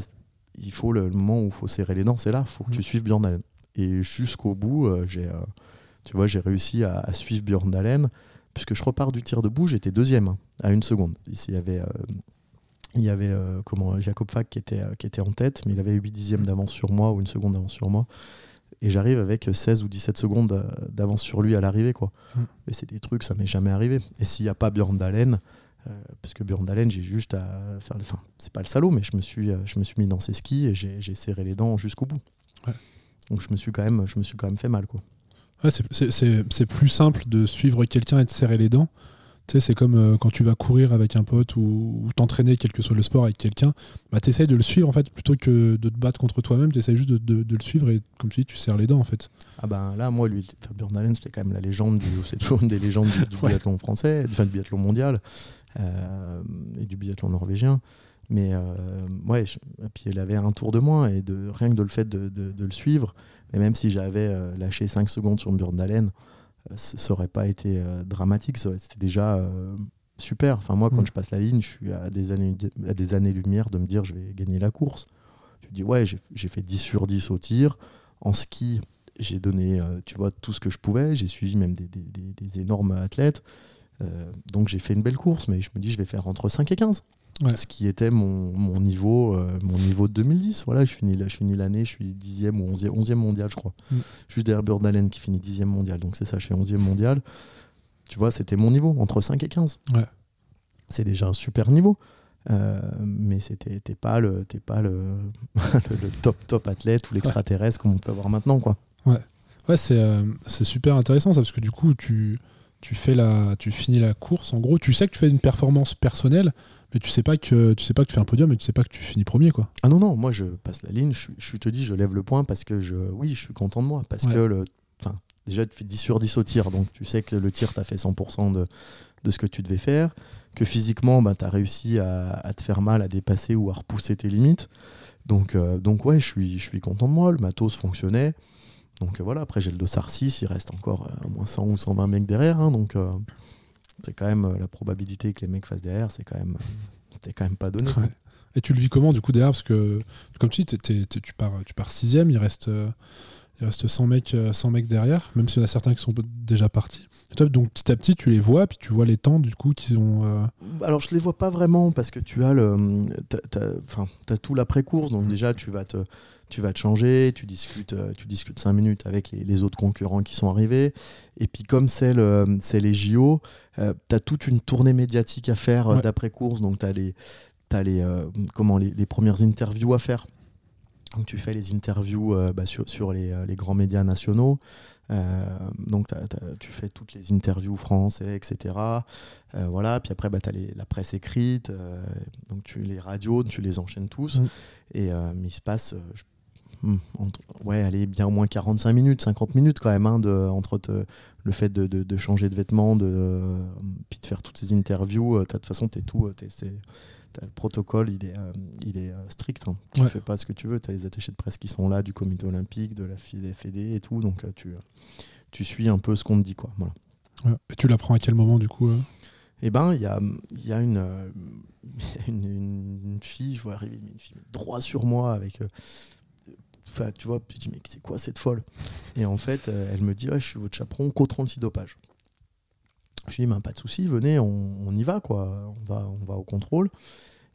il faut le, le moment où il faut serrer les dents, c'est là, faut que
Mm.
tu suives Björn Dalen. Et jusqu'au bout, euh, j'ai euh, tu vois, j'ai réussi à, à suivre Björn Dalen puisque je repars du tir debout, j'étais deuxième hein, à une seconde. Ici, il y avait, il y avait euh, comment, Jacob Fack qui était, euh, qui était en tête, mais il avait 8 dixièmes d'avance sur moi ou une seconde d'avance sur moi. Et j'arrive avec 16 ou 17 secondes euh, d'avance sur lui à l'arrivée. quoi.
Mm.
Et c'est des trucs, ça m'est jamais arrivé. Et s'il n'y a pas Björn Dalen, euh, parce que Björn Dalen, j'ai juste à faire. Enfin, c'est pas le salaud, mais je me suis, euh, je me suis mis dans ses skis et j'ai serré les dents jusqu'au bout.
Ouais.
Donc je me suis quand même, je me suis quand même fait mal. quoi.
Ouais, c'est plus simple de suivre quelqu'un et de serrer les dents. Tu sais, c'est comme euh, quand tu vas courir avec un pote ou, ou t'entraîner, quel que soit le sport, avec quelqu'un, bah, tu de le suivre en fait, plutôt que de te battre contre toi-même, tu juste de, de- de le suivre et comme tu dis, tu serres les dents en fait.
Ah ben là, moi, lui, Björn Dalen, c'était quand même la légende, du, c'est toujours une des légendes du, biathlon français, enfin du biathlon mondial euh, et du biathlon norvégien. Mais euh, ouais, je- et puis il avait un tour de moins et de, rien que de le fait de, le suivre, et même si j'avais euh, lâché 5 secondes sur Björn ce- ça aurait pas été euh, dramatique, ça aurait- c'était déjà euh, super. Enfin moi, quand
Mm.
je passe la ligne, je suis à des années à des années de me dire je vais gagner la course. Je me dis ouais, j'ai fait 10 sur 10 au tir. En ski, j'ai donné, euh, tu vois, tout ce que je pouvais. J'ai suivi même des, des- des- des énormes athlètes. Euh, donc j'ai fait une belle course, mais je me dis je vais faire entre 5 et 15.
Ouais.
Ce qui était mon, mon niveau, euh, mon niveau de 2010. Voilà, je finis, je finis l'année, je suis 10e ou 11e, 11e mondial, je crois.
Mm.
Juste derrière Björn Dalen qui finit 10e mondial. Donc c'est ça, je fais 11e mondial. Tu vois, c'était mon niveau, entre 5 et 15.
Ouais.
C'est déjà un super niveau. Euh, mais c'était t'es pas le t'es pas le, le, le top top athlète ou l'extraterrestre comme on peut avoir maintenant quoi
Ouais, c'est euh, c'est super intéressant ça, parce que du coup, tu, tu, fais la, tu finis la course, en gros, tu sais que tu fais une performance personnelle, mais tu sais pas que tu sais pas que tu fais un podium, mais tu sais pas que tu finis premier quoi.
Ah non, non, moi je passe la ligne, je, je te dis, je lève le point parce que je, oui, je suis content de moi. Parce
Ouais.
que le, déjà, tu fais 10 sur 10 au tir, donc tu sais que le tir, tu as fait 100% de, de ce que tu devais faire. Que physiquement, bah, tu as réussi à, à te faire mal, à dépasser ou à repousser tes limites. Donc, euh, donc ouais, je suis, je suis content de moi, le matos fonctionnait. Donc voilà, après j'ai le dossard 6, il reste encore au moins 100 ou 120 mecs derrière. hein, donc c'est quand même la probabilité que les mecs fassent derrière, c'est quand même, c'était quand même pas donné.
Ouais. Et tu le vis comment du coup derrière? Parce que, comme tu dis, t'es- t'es- t'es- tu pars, tu pars sixième, il reste, euh, il reste 100 mecs, euh, 100 mecs derrière, même s'il y en a certains qui sont déjà partis. Et toi, donc petit à petit, tu les vois, puis tu vois les temps du coup qu'ils ont. euh,
Alors je les vois pas vraiment parce que tu as le, t'as- enfin, tout l'après-course, donc déjà tu vas te, tu vas te changer, tu discutes, euh, tu discutes cinq minutes avec les, les autres concurrents qui sont arrivés, et puis comme c'est le, c'est les JO, euh, t'as toute une tournée médiatique à faire euh,
Ouais.
d'après-course, donc les, t'as les, euh, comment les, les premières interviews à faire. Donc tu fais les interviews euh, bah, sur, sur les, les grands médias nationaux. Donc tu fais toutes les interviews français, etc. Voilà, puis après, bah, tu as la presse écrite, donc tu les radios, tu les enchaînes tous. Et mais il se passe, je- entre- ouais, allez, bien au moins 45 minutes, 50 minutes quand même, hein, de, entre te- le fait de, de- de changer de vêtements, de, euh, puis de faire toutes ces interviews. euh, de toute façon, tu es tout. euh, t'es- le protocole, il est, euh, il est strict. hein. Tu
Ouais.
fais pas ce que tu veux. Tu as les attachés de presse qui sont là, du comité olympique, de la FED et tout. Donc tu, tu suis un peu ce qu'on te dit. Quoi. Voilà.
ouais. Et tu l'apprends à quel moment du coup euh?
Eh ben, il y a, y a une, euh, une, une- une fille, je vois arriver une fille droit sur moi avec. Tu vois, je dis, mais c'est quoi cette folle? Et en fait, euh, elle me dit, Ouais, je suis votre chaperon, contrôle antidopage. Je lui dis, ben, pas de souci, venez, on, y va, quoi. On va, au contrôle.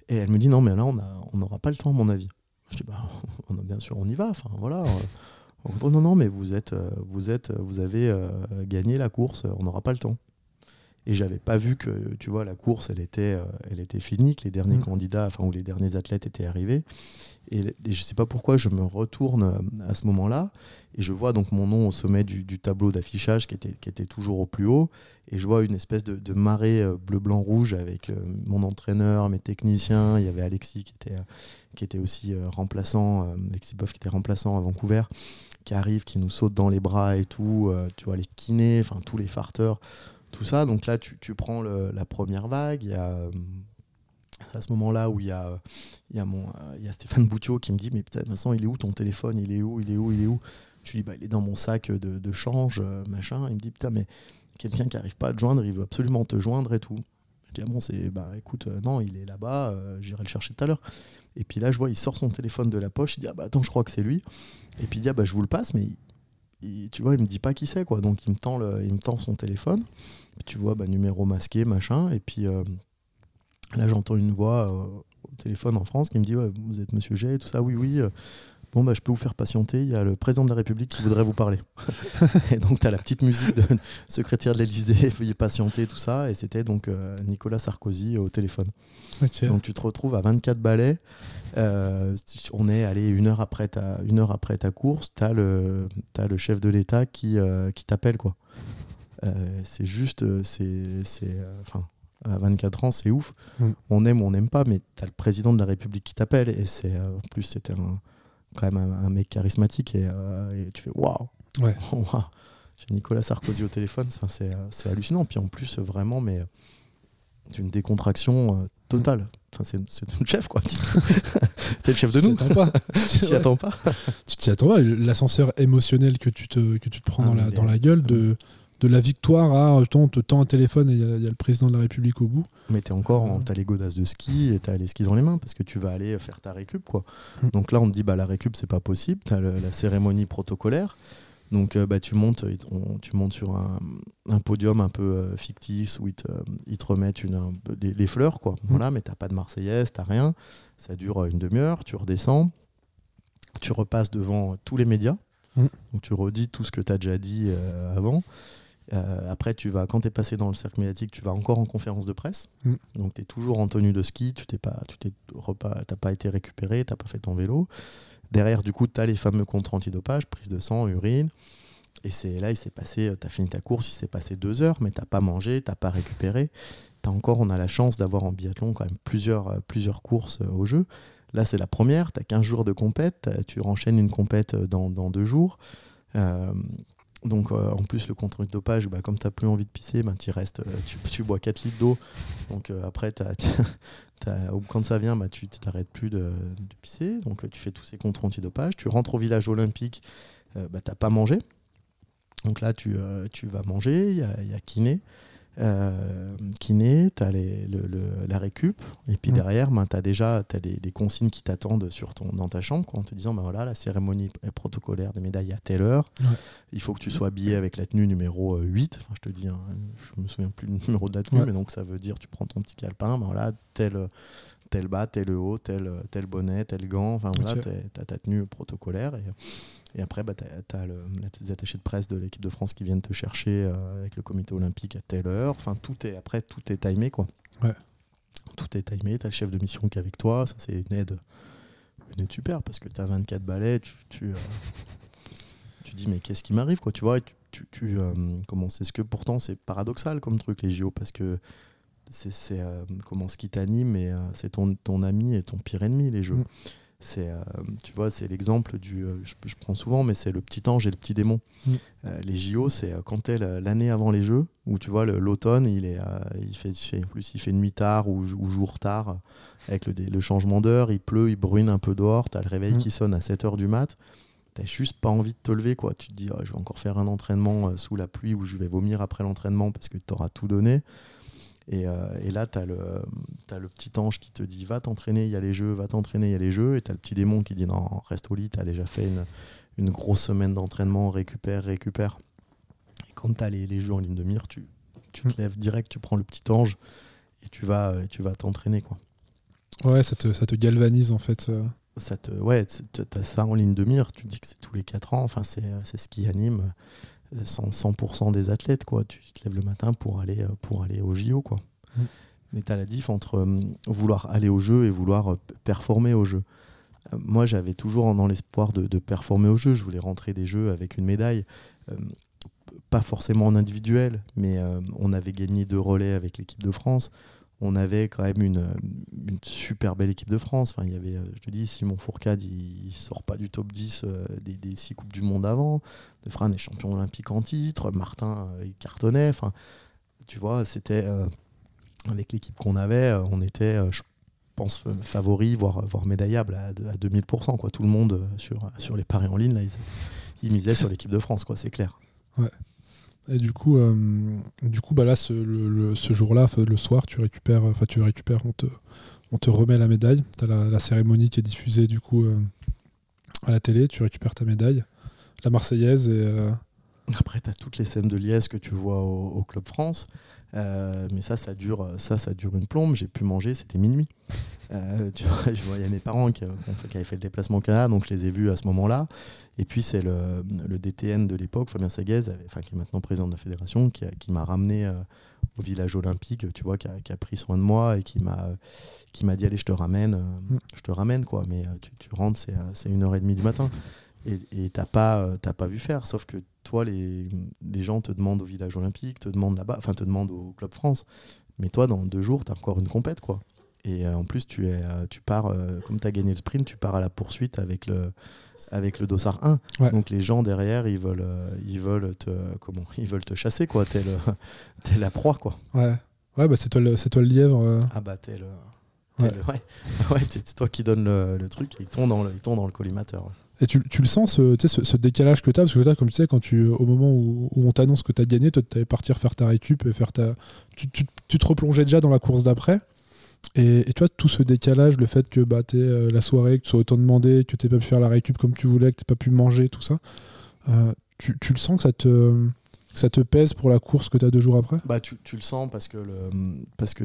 Et elle me dit, non, mais là, on n'aura pas le temps, à mon avis. Je dis, bah, bien sûr, on y va. Enfin, voilà. euh, non, non, mais vous êtes, euh, vous êtes, vous avez gagné la course, on n'aura pas le temps. Et j'avais pas vu que, tu vois, la course, elle était, euh, elle était finie, que les derniers
Mm.
candidats, enfin, ou les derniers athlètes étaient arrivés. Et, et je sais pas pourquoi, je me retourne euh, à ce moment-là, et je vois donc mon nom au sommet du, du tableau d'affichage qui était, qui était toujours au plus haut, et je vois une espèce de, de marée euh, bleu-blanc-rouge avec euh, mon entraîneur, mes techniciens, il y avait Alexis qui était, qui était aussi remplaçant, Alexis Boff qui était remplaçant à Vancouver, qui arrive, qui nous saute dans les bras et tout, euh, tu vois, les kinés, enfin tous les farteurs, tout ça. Donc là, tu, tu prends la première vague. Il y a euh, à ce moment-là où il y a, euh, y a Stéphane Boutiot qui me dit Mais putain, Vincent, il est où ton téléphone? Il est où? Il est où? Il est où? Je lui dis bah, Il est dans mon sac de, change, euh, machin. Il me dit Putain, mais quelqu'un qui n'arrive pas à te joindre, il veut absolument te joindre et tout. Je dis Ah bon, c'est bah écoute, non, il est là-bas, j'irai le chercher tout à l'heure. Et puis là, je vois, il sort son téléphone de la poche. Il dit Ah bah attends, je crois que c'est lui. Et puis il dit Ah bah je vous le passe, mais tu vois, il me dit pas qui c'est quoi. Donc il me tend, le- il me tend son téléphone. Tu vois, bah, numéro masqué, machin. Et puis euh, là, j'entends une voix euh, au téléphone en France qui me dit ouais, Vous êtes monsieur G, tout ça Oui, oui. euh, Bon, bah, je peux vous faire patienter. Il y a le président de la République qui voudrait vous parler. et donc, tu as la petite musique de secrétaire de l'Élysée, veuillez patienter, tout ça. Et c'était donc Nicolas Sarkozy au téléphone. Donc, tu te retrouves à 24 balais. On est allé une heure après ta, une heure après ta course. Tu as, le t'as le chef de l'État qui, qui t'appelle. quoi. Euh, c'est juste, euh, c'est, euh, enfin, à 24 ans, c'est ouf.
Mm.
On aime ou on n'aime pas, mais tu as le président de la République qui t'appelle. Et c'est, en plus, c'était un- quand même un, un mec charismatique. Et, et tu fais waouh!
Ouais.
J'ai Nicolas Sarkozy au téléphone, c'est, hallucinant. Puis en plus, vraiment, mais d'une décontraction euh, totale. Enfin, c'est, notre chef, quoi. T'es le chef de
Tu
nous.
t'y attends pas.
Tu t'y attends pas.
Tu t'y attends pas. L'ascenseur émotionnel que tu te, que tu te prends
Ah,
dans, la, dans la gueule de, de la victoire à on te tend un téléphone et il y, a- il y a le président de la République au bout.
Mais t'es encore, en-
Ouais.
t'as les godasses de ski et t'as les skis dans les mains parce que tu vas aller faire ta récup, quoi.
Mm.
Donc là, on te dit, bah, la récup, c'est pas possible. T'as le- la cérémonie protocolaire. Donc, euh, bah, tu montes, on- tu montes sur un, un podium un peu euh, fictif où ils te, ils te remettent une, un les, les fleurs, quoi. Voilà, mais t'as pas de Marseillaise, t'as rien. Ça dure euh, une demi-heure. Tu redescends. Tu repasses devant tous les médias.
Mm.
Donc, tu redis tout ce que t'as déjà dit euh, avant. Euh, après, tu vas, quand tu es passé dans le cercle médiatique, tu vas encore en conférence de presse.
Mm.
Donc, tu es toujours en tenue de ski, tu t'es pas, tu t'es repas, t'as pas été récupéré, tu pas fait ton vélo. Derrière, du coup, tu as les fameux contrôles antidopage, prise de sang, urine. Et c'est là, il s'est passé, tu as fini ta course, il s'est passé deux heures, mais tu pas mangé, tu pas récupéré. T'as encore, on a la chance d'avoir en biathlon quand même plusieurs, euh, plusieurs courses euh, au jeu. Là, c'est la première, tu as 15 jours de compète, tu enchaînes une compète euh, dans, dans deux jours. Euh, donc euh, en plus le contrôle de dopage, bah, comme tu n'as plus envie de pisser, bah, tu restes, euh, tu, tu bois 4 litres d'eau. Donc euh, après, quand ça vient, bah, tu t'arrêtes plus de, pisser. Donc tu fais tous ces contrôles antidopage. Tu rentres au village olympique bah, t'as pas mangé. Donc là, tu, tu vas manger, il y a kiné. Euh, kiné, tu as les, le, la récup, et puis derrière, ben, tu as déjà as des, des, consignes qui t'attendent sur ton, dans ta chambre en te disant ben voilà, la cérémonie protocolaire des médailles à telle heure, il faut que tu sois habillé avec la tenue numéro 8. Enfin, je te dis, hein, je me souviens plus du numéro de la tenue, mais donc ça veut dire tu prends ton petit calepin, ben voilà, tel, tel bas, tel haut, tel, tel bonnet, tel gant, enfin voilà, tu as ta tenue protocolaire. Et, et après, bah, tu as, les attachés de presse de l'équipe de France qui viennent te chercher euh, avec le comité olympique à telle heure. Enfin, tout est, après, tout est timé. Quoi.
Ouais.
Tout est timé. Tu as le chef de mission qui est avec toi. Ça, c'est une aide, une aide super parce que tu as 24 balais. Tu, tu, euh, tu dis, mais qu'est-ce qui m'arrive quoi, Tu vois, tu, tu euh, comment c'est ce que pourtant c'est paradoxal comme truc les JO parce que c'est comment ce qui t'anime mais c'est ton, ton ami et ton pire ennemi les jeux. C'est, euh, tu vois, c'est l'exemple du. Euh, je, prends souvent, mais c'est le petit ange et le petit démon. Mm. Euh, les JO, c'est quand t'es l'année avant les Jeux, où tu vois l'automne, il est, il fait, plus, il fait nuit tard ou, jour tard, avec le, le changement d'heure, il pleut, il bruine un peu dehors, t'as le réveil mm. qui sonne à 7 h du mat. T'as juste pas envie de te lever, quoi. Tu te dis, oh, je vais encore faire un entraînement sous la pluie où je vais vomir après l'entraînement parce que t'auras tout donné. Euh, et, là, tu as, as, le petit ange qui te dit va t'entraîner, il y a les jeux, va t'entraîner, il y a les jeux. Et tu as le petit démon qui dit non, reste au lit, tu as déjà fait une, une grosse semaine d'entraînement, récupère, récupère. Et quand tu as les, les, jeux en ligne de mire, tu, tu te mm. lèves direct, tu prends le petit ange et tu vas tu vas t'entraîner. quoi.
Ouais, ça te, ça te galvanise en fait. Euh.
Ça te, ouais, tu as ça en ligne de mire, tu dis que c'est tous les 4 ans, enfin, c'est ce qui anime. 100%, des athlètes. Quoi. Tu te lèves le matin pour aller, euh, pour aller au JO. Quoi. Mm. Mais tu as la diff entre euh, vouloir aller au jeu et vouloir euh, performer au jeu. moi, j'avais toujours dans l'espoir de, performer au jeu. Je voulais rentrer des jeux avec une médaille. pas forcément en individuel, mais on avait gagné deux relais avec l'équipe de France on avait quand même une, super belle équipe de France. Enfin, il y avait, je te dis, Simon Fourcade, il, sort pas du top 10 des, des, six Coupes du Monde avant. De Fran est champion olympique en titre. Martin, euh, il cartonnait. Tu vois, c'était euh, avec l'équipe qu'on avait, euh, on était, je pense, favori, voire, voire médaillable à, 2000%. Quoi. Tout le monde sur, sur les paris en ligne, là, ils, misaient sur l'équipe de France, quoi, c'est clair.
Ouais. Et du coup, du coup bah là, ce, ce jour-là, le soir, tu récupères, enfin tu récupères, on te, on te remet la médaille. Tu as la, cérémonie qui est diffusée du coup à la télé, tu récupères ta médaille la Marseillaise. Et, euh,
Après, tu as toutes les scènes de liesse que tu vois au, Club France. Euh, mais ça, ça dure, ça, ça dure une plombe. J'ai pu manger, c'était minuit. Euh, tu vois, je voyais mes parents qui, avaient fait le déplacement au Canada, donc je les ai vus à ce moment-là. Et puis c'est le, DTN de l'époque, Fabien Saguez, enfin, qui est maintenant président de la fédération, qui, m'a ramené au village olympique, tu vois, qui a, pris soin de moi et qui m'a qui m'a dit allez, je te ramène, mm. je te ramène quoi. Mais tu, tu rentres, c'est une heure et demie du matin et t'as pas euh, t'as pas vu faire sauf que toi les, les, gens te demandent au village olympique te demandent là-bas enfin te demandent au club France. Mais toi dans deux jours tu as encore une compète quoi. Et euh, en plus tu es euh, tu pars comme tu as gagné le sprint tu pars à la poursuite avec le avec le dossard 1 donc les gens derrière ils veulent ils veulent te comment ils veulent te chasser quoi. T'es es la proie quoi.
Ouais. Ouais bah c'est toi le c'est toi le lièvre
ah bah t'es le Ouais, ouais, c'est toi qui donne le, le, truc. Et ils tombent dans le, ils dans le collimateur.
Tu, le sens, ce, ce, décalage que tu as Parce que là, comme tu sais, quand tu, au moment où, on t'annonce que tu as gagné, tu allais partir faire ta récup et faire ta. Tu, te replongeais déjà dans la course d'après. Et, et, tu tout ce décalage, le fait que bah, euh, la soirée, que tu sois autant demandé, que tu pas pu faire la récup comme tu voulais, que tu pas pu manger, tout ça, euh, tu, le sens que ça te, ça te pèse pour la course que tu as deux jours après?
Bah, tu, le sens parce que, le, parce que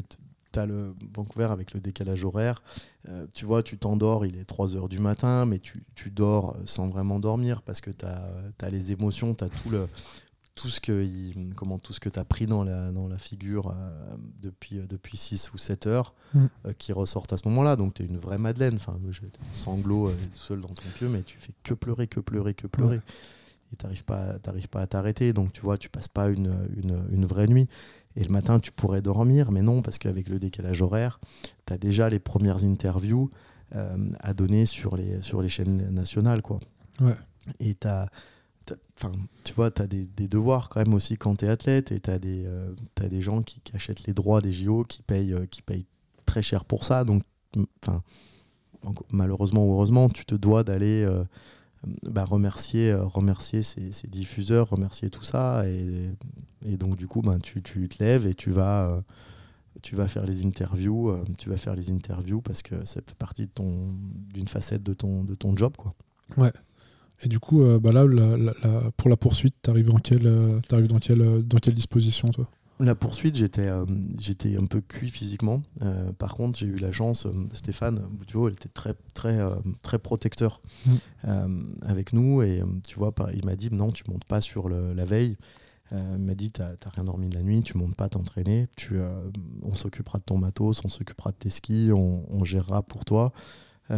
tu as le Vancouver avec le décalage horaire. Euh, tu vois, tu t'endors, il est 3 heures du matin, mais tu, tu dors sans vraiment dormir parce que tu as, as, les émotions, tu as tout le tout ce que comment tout ce que tu as pris dans la, dans la figure euh, depuis, euh, depuis 6 ou 7 heures mm. qui ressortent à ce moment-là. Donc tu es une vraie Madeleine. Enfin, j'ai sanglot tout seul dans ton pieu, mais tu fais que pleurer, que pleurer, que pleurer. Et tu n'arrives pas, pas à t'arrêter. Donc tu vois, tu passes pas une, une, une vraie nuit. Et le matin, tu pourrais dormir, mais non, parce qu'avec le décalage horaire, tu as déjà les premières interviews euh, à donner sur les, sur les chaînes nationales. Quoi.
Ouais.
Et tu as, tu vois, tu as des, devoirs quand même aussi quand tu es athlète, et tu as, des, euh, des gens qui, achètent les droits des JO, qui payent, euh, qui payent très cher pour ça. Donc, malheureusement ou heureusement, tu te dois d'aller bah, remercier, remercier ses, diffuseurs, remercier tout ça. Et, donc, du coup, bah, tu, tu, te lèves et tu vas, tu vas faire les interviews. tu vas faire les interviews parce que ça fait partie d'une facette de ton, de ton job. Quoi.
Ouais. Et du coup, bah là, pour la poursuite, tu arrives, dans quelle, dans, quelle, dans quelle disposition, toi?
La poursuite, j'étais euh, j'étais un peu cuit physiquement. Euh, par contre, j'ai eu la chance, euh, Stéphane Boutiot, il était très, très, très protecteur mm. avec nous. Et tu vois, il m'a dit non, tu montes pas sur la veille. il m'a dit t'as rien dormi de la nuit, tu montes pas t'entraîner. Tu, on s'occupera de ton matos, on s'occupera de tes skis, on, gérera pour toi. et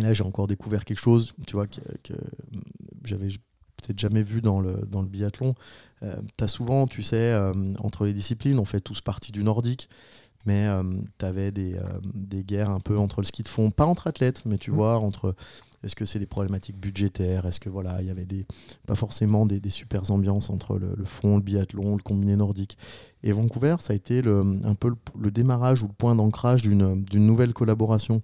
là, j'ai encore découvert quelque chose, tu vois, que, que j'avais peut-être jamais vu dans le, dans le biathlon. Euh, tu as souvent, tu sais, euh, entre les disciplines, on fait tous partie du nordique, mais euh, tu avais des, des, guerres un peu entre le ski de fond, pas entre athlètes, mais tu mmh. vois, entre est-ce que c'est des problématiques budgétaires Est-ce que voilà, il y avait des, pas forcément des, des super ambiances entre le, fond, le biathlon, le combiné nordique Et Vancouver, ça a été le, un peu le, le démarrage ou le point d'ancrage d'une nouvelle collaboration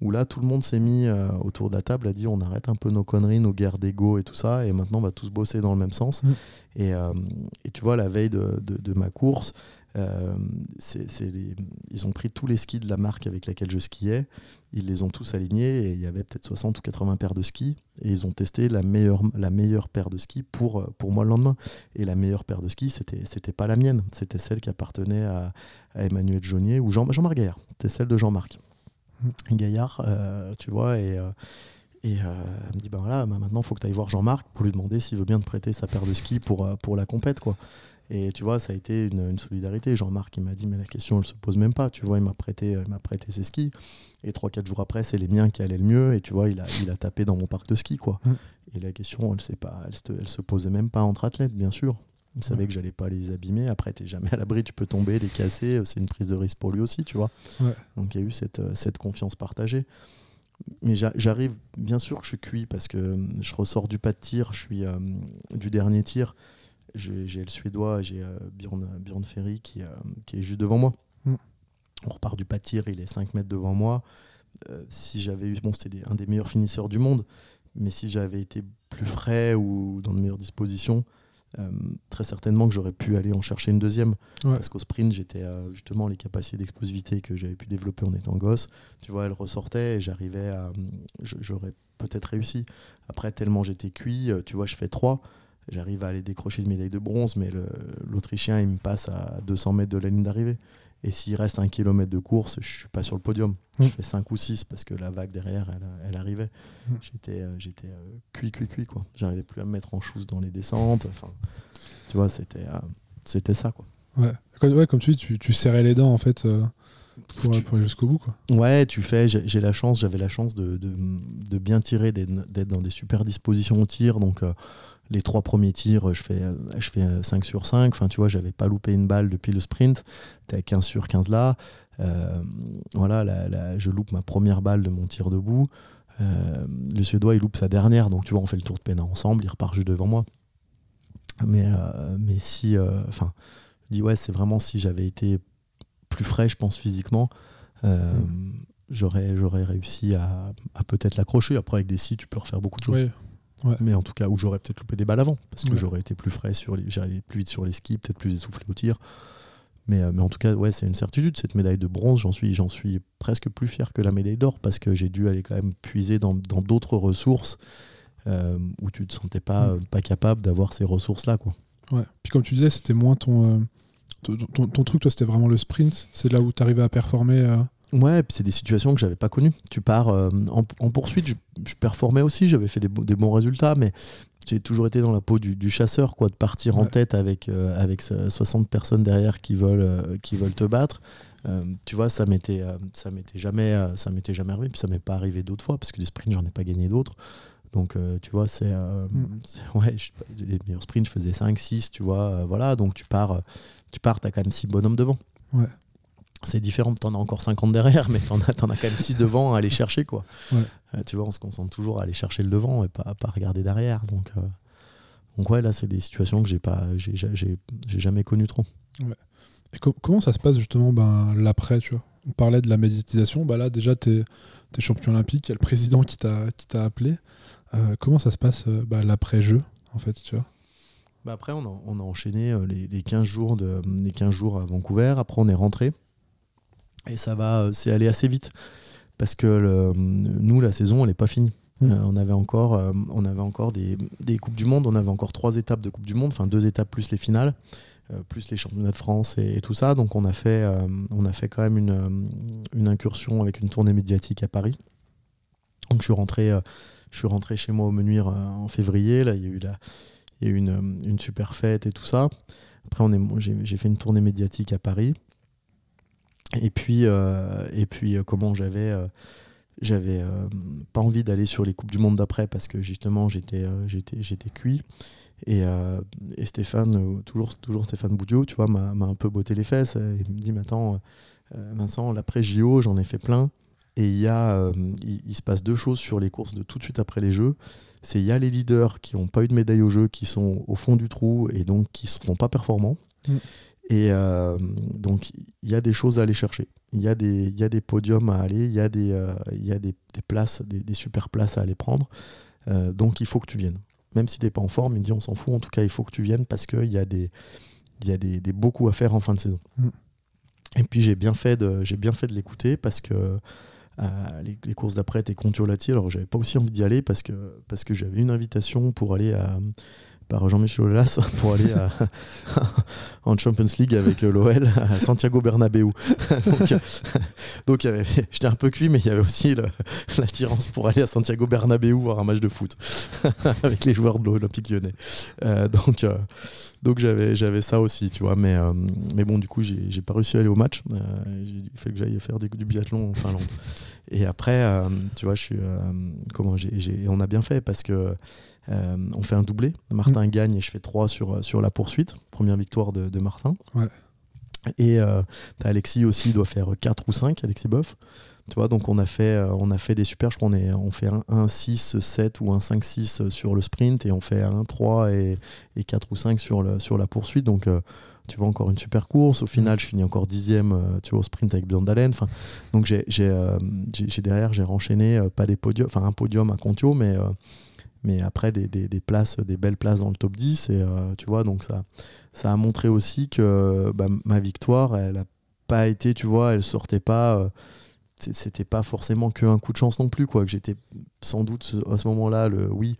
où là tout le monde s'est mis euh, autour de la table, a dit on arrête un peu nos conneries, nos guerres d'ego et tout ça, et maintenant on va tous bosser dans le même sens. Mm. Euh, et, tu vois, la veille de, ma course, euh, ils ont pris tous les skis de la marque avec laquelle je skiais, ils les ont tous alignés, et il y avait peut-être 60 ou 80 paires de skis, et ils ont testé la meilleure, la meilleure paire de skis pour, pour moi le lendemain. Et la meilleure paire de skis, c'était, c'était pas la mienne, c'était celle qui appartenait à, Emmanuel Jaunier ou Jean, Jean-Marc Gaillard, c'était celle de Jean-Marc. Gaillard, euh, tu vois, et, euh, et euh, elle me dit bah voilà, bah maintenant il faut que tu ailles voir Jean-Marc pour lui demander s'il veut bien te prêter sa paire de skis pour, pour la compète, quoi. Et tu vois, ça a été une, solidarité. Jean-Marc, il m'a dit, mais la question, elle se pose même pas. Tu vois, il m'a prêté, il m'a prêté ses skis. Et 3-4 jours après, c'est les miens qui allaient le mieux. Et tu vois, il a, il a tapé dans mon parc de ski, quoi. Mmh. Et la question, elle, pas, elle, elle se posait même pas entre athlètes, bien sûr. Il savait que j'allais pas les abîmer. Après, tu jamais à l'abri, tu peux tomber, les casser. C'est une prise de risque pour lui aussi, tu vois. Donc il y a eu cette, euh, cette confiance partagée. Mais j'arrive, bien sûr que je suis cuit parce que euh, je ressors du pas de tir, je suis euh, du dernier tir. J'ai le Suédois, j'ai Bjorn, Ferry qui, qui, est juste devant moi. Mm. On repart du pas de tir, il est 5 mètres devant moi. si j'avais eu, bon, c'était un des meilleurs finisseurs du monde, mais si j'avais été plus frais ou dans de meilleures dispositions, euh, très certainement que j'aurais pu aller en chercher une deuxième. Parce qu'au sprint, j'étais euh, justement les capacités d'explosivité que j'avais pu développer en étant gosse. Tu vois, elles ressortaient et j'arrivais à. J'aurais peut-être réussi. Après, tellement j'étais cuit, euh, tu vois, je fais 3. J'arrive à aller décrocher une médaille de bronze, mais l'Autrichien, il me passe à 200 mètres de la ligne d'arrivée. Et s'il reste un kilomètre de course, je suis pas sur le podium. Je mmh. fais 5 ou 6 parce que la vague derrière, elle, arrivait. Mmh. J'étais, euh, j'étais euh, cuit, cuit, cuit. Quoi. J'arrivais plus à me mettre en chose dans les descentes. Enfin, tu vois, c'était, euh, c'était ça. Quoi.
Ouais. Comme, tu dis, tu, tu, serrais les dents en fait. Pour, aller jusqu'au bout quoi.
Ouais, tu fais, j'ai la chance, j'avais la chance de, de, de bien tirer, d'être dans des super dispositions au tir, donc les trois premiers tirs, je fais, je fais 5 sur 5. Enfin, tu vois, j'avais pas loupé une balle depuis le sprint. T'es à 15 sur 15 là. Euh, voilà, je loupe ma première balle de mon tir debout. Euh, le Suédois, il loupe sa dernière. Donc, tu vois, on fait le tour de peine ensemble. Il repart juste devant moi. Mais, euh, mais si. Enfin, je dis, ouais, c'est vraiment si j'avais été plus frais, je pense, physiquement. Mm. J'aurais, j'aurais réussi à, peut-être l'accrocher. Après, avec des si, tu peux refaire beaucoup de choses. Mais en tout cas, où j'aurais peut-être loupé des balles avant, parce que j'aurais été plus frais, sur les, j'allais plus vite sur les skis, peut-être plus essoufflé au tir. Mais, euh, mais en tout cas, ouais, c'est une certitude. Cette médaille de bronze, j'en suis, j'en suis presque plus fier que la médaille d'or, parce que j'ai dû aller quand même puiser dans, d'autres ressources euh, où tu te sentais pas, mm. pas capable d'avoir ces ressources-là. Quoi.
Ouais. Puis comme tu disais, c'était moins ton, euh, ton, ton, truc, toi, c'était vraiment le sprint. C'est là où tu arrivais à performer.
Ouais, puis c'est des situations que j'avais pas connues. Tu pars euh, en, poursuite, je, performais aussi, j'avais fait des, bons résultats, mais j'ai toujours été dans la peau du, chasseur, quoi, de partir en tête avec, euh, avec 60 personnes derrière qui veulent, euh, qui veulent te battre. tu vois, ça m'était, ça m'était jamais, ça m'était jamais arrivé, puis ça m'est pas arrivé d'autres fois parce que les sprints, j'en ai pas gagné d'autres. Donc, tu vois, c'est, mm. ouais, les meilleurs sprints, je faisais 5, 6, tu vois, voilà. Donc, tu pars, tu pars, t'as quand même 6 bonhommes devant.
Ouais
c'est différent, t'en as encore 50 derrière, mais t'en as, as quand même 6 devant à aller chercher. Quoi. Euh, tu vois, on se concentre toujours à aller chercher le devant et pas, pas regarder derrière. Donc, euh, donc ouais, là, c'est des situations que j'ai pas, j'ai, jamais connues trop.
Et comment ça se passe justement ben, l'après, tu vois? On parlait de la médiatisation. Bah là, déjà, tu es, champion olympique, il y a le président qui t'a appelé. Euh, comment ça se passe bah, l'après-jeu, en fait, tu vois?
Bah après, on a, on a enchaîné les, les, 15 jours de, les 15 jours à Vancouver. Après, on est rentré. Et ça va, c'est allé assez vite. Parce que le, nous, la saison, elle n'est pas finie. Mm. Euh, on avait encore, euh, on avait encore des, des, Coupes du Monde, on avait encore trois étapes de Coupe du Monde, enfin deux étapes plus les finales, euh, plus les championnats de France et, tout ça. Donc on a fait, on a fait quand même une, une, incursion avec une tournée médiatique à Paris. Donc je suis rentré, je suis rentré chez moi au Menuire en février. Là, il y a eu, la, il y a eu une, une, super fête et tout ça. Après, j'ai fait une tournée médiatique à Paris. Et puis, et puis comment j'avais euh, pas envie d'aller sur les Coupes du Monde d'après parce que justement j'étais euh, j'étais j'étais cuit. Et, euh, et, Stéphane, toujours, toujours Stéphane Boudiot, tu vois, m'a un peu botté les fesses. Il me dit, mais attends, Vincent, l'après JO, j'en ai fait plein. Et il y a, il, se passe deux choses sur les courses de tout de suite après les Jeux. C'est il y a les leaders qui n'ont pas eu de médaille au jeu, qui sont au fond du trou et donc qui ne seront pas performants. Mm. Et donc il y a des choses à aller chercher il y, a des, y a des podiums à aller, il y a des, euh, y a des, des places, des, des, super places à aller prendre. Euh, donc il faut que tu viennes. Même si tu n'es pas en forme, il me dit on s'en fout, en tout cas il faut que tu viennes parce qu'il y a, des, y a des, des, beaucoup à faire en fin de saison. Mm. Et puis j'ai bien fait de, bien fait de l'écouter parce que euh, les, les, courses d'après étaient Contiolati, alors j'avais pas aussi envie d'y aller parce que, parce que j'avais une invitation pour aller à, par Jean-Michel Aulas pour aller en Champions League avec euh, l'OL à Santiago Bernabéu. donc, euh, j'étais un peu cuit, mais il y avait aussi l'attirance pour aller à Santiago Bernabéu voir un match de foot avec les joueurs de l'Olympique lyonnais. Euh, donc, donc j'avais, ça aussi, tu vois. Mais, mais bon, du coup, j'ai, pas réussi à aller au match. il fallait que j'aille faire du biathlon en Finlande. Et après, tu vois, je suis, comment, on a bien fait parce que euh, on fait un doublé. Martin mm. gagne et je fais 3 sur, euh, sur la poursuite. Première victoire de, Martin. Et euh, Alexis aussi, il doit faire 4 ou 5, Alexis Boff. Tu vois, donc on a fait, on a fait des super, je crois on, on fait un 1-6, 7 ou un 5-6 sur le sprint et on fait un 3 et, et 4 ou 5 sur, le, sur la poursuite. Donc tu vois, encore une super course. Au final, je finis encore dixième tu vois, au sprint avec Björn Dalen. Enfin, donc j'ai, derrière, j'ai renchaîné pas des podiums, enfin un podium à Contio, mais mais après des, des, places, des belles places dans le top 10. Et euh, tu vois, donc ça, ça a montré aussi que bah, ma victoire, elle n'a pas été, tu vois, elle sortait pas. Euh, c'était pas forcément qu'un coup de chance non plus, quoi. Que j'étais sans doute à ce moment-là, le oui,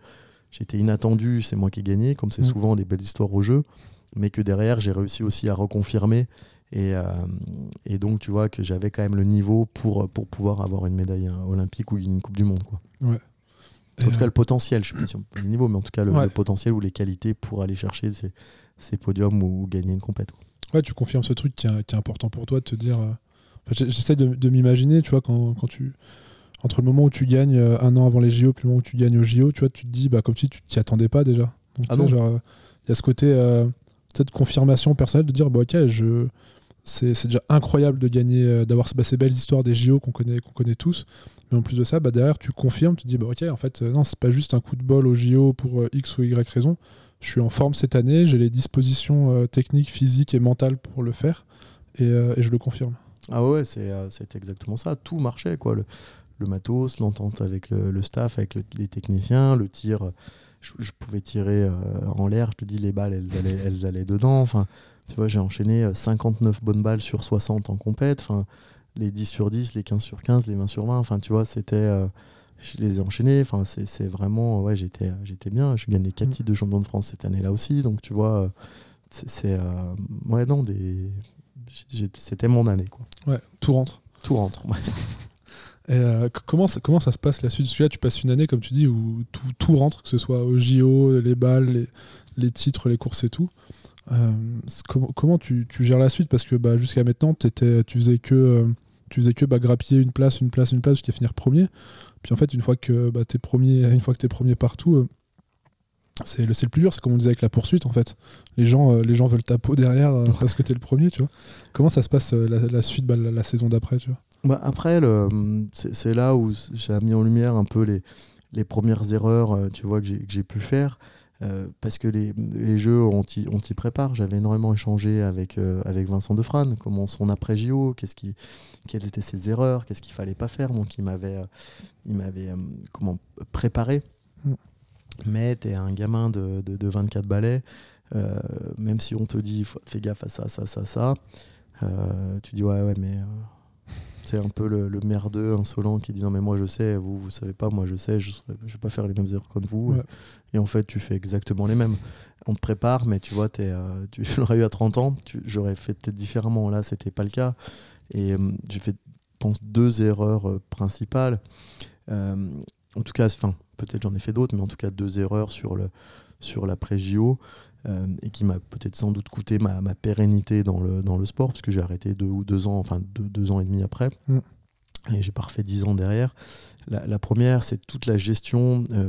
j'étais inattendu, c'est moi qui ai gagné, comme c'est mm. souvent les belles histoires au jeu, mais que derrière, j'ai réussi aussi à reconfirmer. Et, euh, et, donc, tu vois, que j'avais quand même le niveau pour, pour pouvoir avoir une médaille olympique ou une Coupe du Monde. Quoi.
Ouais.
En tout cas, le potentiel, je ne sais pas si on peut le niveau, mais en tout cas, le, potentiel ou les qualités pour aller chercher ces, podiums ou, gagner une compète.
Ouais, tu confirmes ce truc qui est, important pour toi, de te dire. Euh, j'essaie de, m'imaginer, tu vois, quand, tu. Entre le moment où tu gagnes euh, un an avant les JO, puis le moment où tu gagnes aux JO, tu vois, tu te dis, bah, comme si tu t'y attendais pas déjà.
ah non.
Euh, il y a ce côté, cette confirmation personnelle de dire, bah, ok, je c'est déjà incroyable de gagner, d'avoir ces belles histoires des JO qu'on connaît, qu'on connaît tous. Mais en plus de ça, bah derrière, tu confirmes, tu dis, bah, ok, en fait, euh, non, c'est pas juste un coup de bol au JO pour euh, X ou Y raison. Je suis en forme cette année, j'ai les dispositions euh, techniques, physiques et mentales pour le faire, et, je le confirme.
Ah ouais, c'est exactement ça. Tout marchait, quoi. Le, matos, l'entente avec le, staff, avec les techniciens, le tir. Je, pouvais tirer en l'air, je te dis, les balles, elles allaient, elles allaient dedans. Enfin, tu vois, j'ai enchaîné 59 bonnes balles sur 60 en compète. Enfin, les 10 sur 10, les 15 sur 15, les 20 sur 20. Enfin, tu vois, c'était. Euh, je les ai enchaînés. Enfin, c'est vraiment. Ouais, j'étais bien. Je gagnais 4 mm. titres de champion de France cette année-là aussi. Donc, tu vois, euh, c'est. Euh, ouais, non, des. C'était mon année, quoi.
Ouais, tout rentre.
Tout rentre,
Et comment, ça, comment ça se passe la suite Parce que là, tu passes une année, comme tu dis, où tout, tout rentre, que ce soit au JO, les balles, les, les titres, les courses et tout. Euh, comment, tu, gères la suite? Parce que bah, jusqu'à maintenant, tu faisais que, euh, tu bah, grappiller une place, une place, une place jusqu'à finir premier. Puis en fait, une fois que bah, tu es premier, une fois que premier partout, euh, c'est le, plus dur. C'est comme on disait avec la poursuite en fait. Les gens, les gens veulent ta peau derrière parce que tu es le premier, tu vois. Comment ça se passe la, suite, bah, la, saison d'après, tu vois?
Bah Après, c'est là où j'ai mis en lumière un peu les, les premières erreurs, tu vois, que j'ai pu faire. Parce que les, les jeux, on t'y prépare. J'avais énormément échangé avec, avec Vincent Defrane, comment son après-JO, qu'est-ce qui, quelles étaient ses erreurs, qu'est-ce qu'il fallait pas faire. Donc il m'avait m'avait comment préparé. Mm. Mais tu es un gamin de, de, 24 balais, même si on te dit fais gaffe à ça, ça, ça, ça, tu dis ouais, ouais, mais c'est un peu le, merdeux insolent qui dit non mais moi je sais, vous vous savez pas, moi je sais, je, ne vais pas faire les mêmes erreurs que vous. Et en fait tu fais exactement les mêmes. On te prépare, mais tu vois, es, euh, tu l'aurais eu à 30 ans, j'aurais fait peut-être différemment. Là c'était pas le cas. Et euh, j'ai fait, pense, deux erreurs euh, principales. en tout cas, enfin peut-être j'en ai fait d'autres, mais en tout cas deux erreurs sur le sur l'après-JO. Euh, et qui m'a peut-être sans doute coûté ma, ma, pérennité dans le, dans le sport, parce que j'ai arrêté deux ou deux ans, enfin deux, ans et demi après, mm. et j'ai pas refait dix ans derrière. La, première, c'est toute la gestion euh,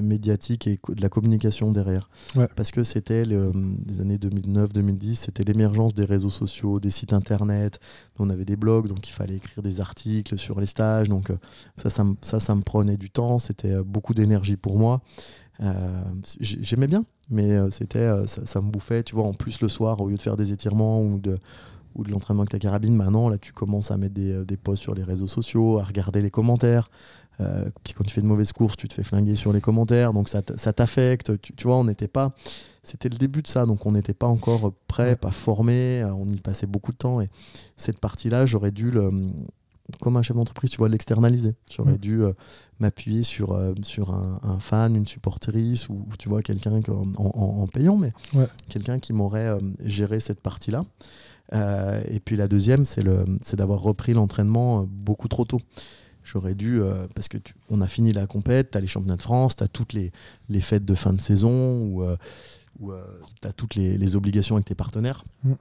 médiatique et de la communication derrière. Parce que c'était les années 2009-2010, c'était l'émergence des réseaux sociaux, des sites internet. On avait des blogs, donc il fallait écrire des articles sur les stages. Donc euh, ça, ça, ça, ça me prenait du temps, c'était beaucoup d'énergie pour moi. J'aimais bien, mais euh, c'était euh, ça, me bouffait tu vois en plus le soir au lieu de faire des étirements ou de ou de l'entraînement avec ta carabine maintenant là tu commences à mettre des, euh, des posts sur les réseaux sociaux à regarder les commentaires. Puis quand tu fais de mauvaises courses tu te fais flinguer sur les commentaires donc ça, ça t'affecte tu, vois on n'était pas c'était le début de ça donc on n'était pas encore prêt pas formé on y passait beaucoup de temps et cette partie là j'aurais dû le comme un chef d'entreprise, tu vois, l'externaliser. J'aurais mm. dû euh, m'appuyer sur, euh, sur un, fan, une supportrice ou, tu vois, quelqu'un en, payant, mais quelqu'un qui m'aurait euh, géré cette partie-là. et puis la deuxième, c'est d'avoir repris l'entraînement beaucoup trop tôt. J'aurais dû, parce que on a fini la compète, tu as les championnats de France, tu as toutes les, les, fêtes de fin de saison, ou tu as toutes les, les, obligations avec tes partenaires. Mm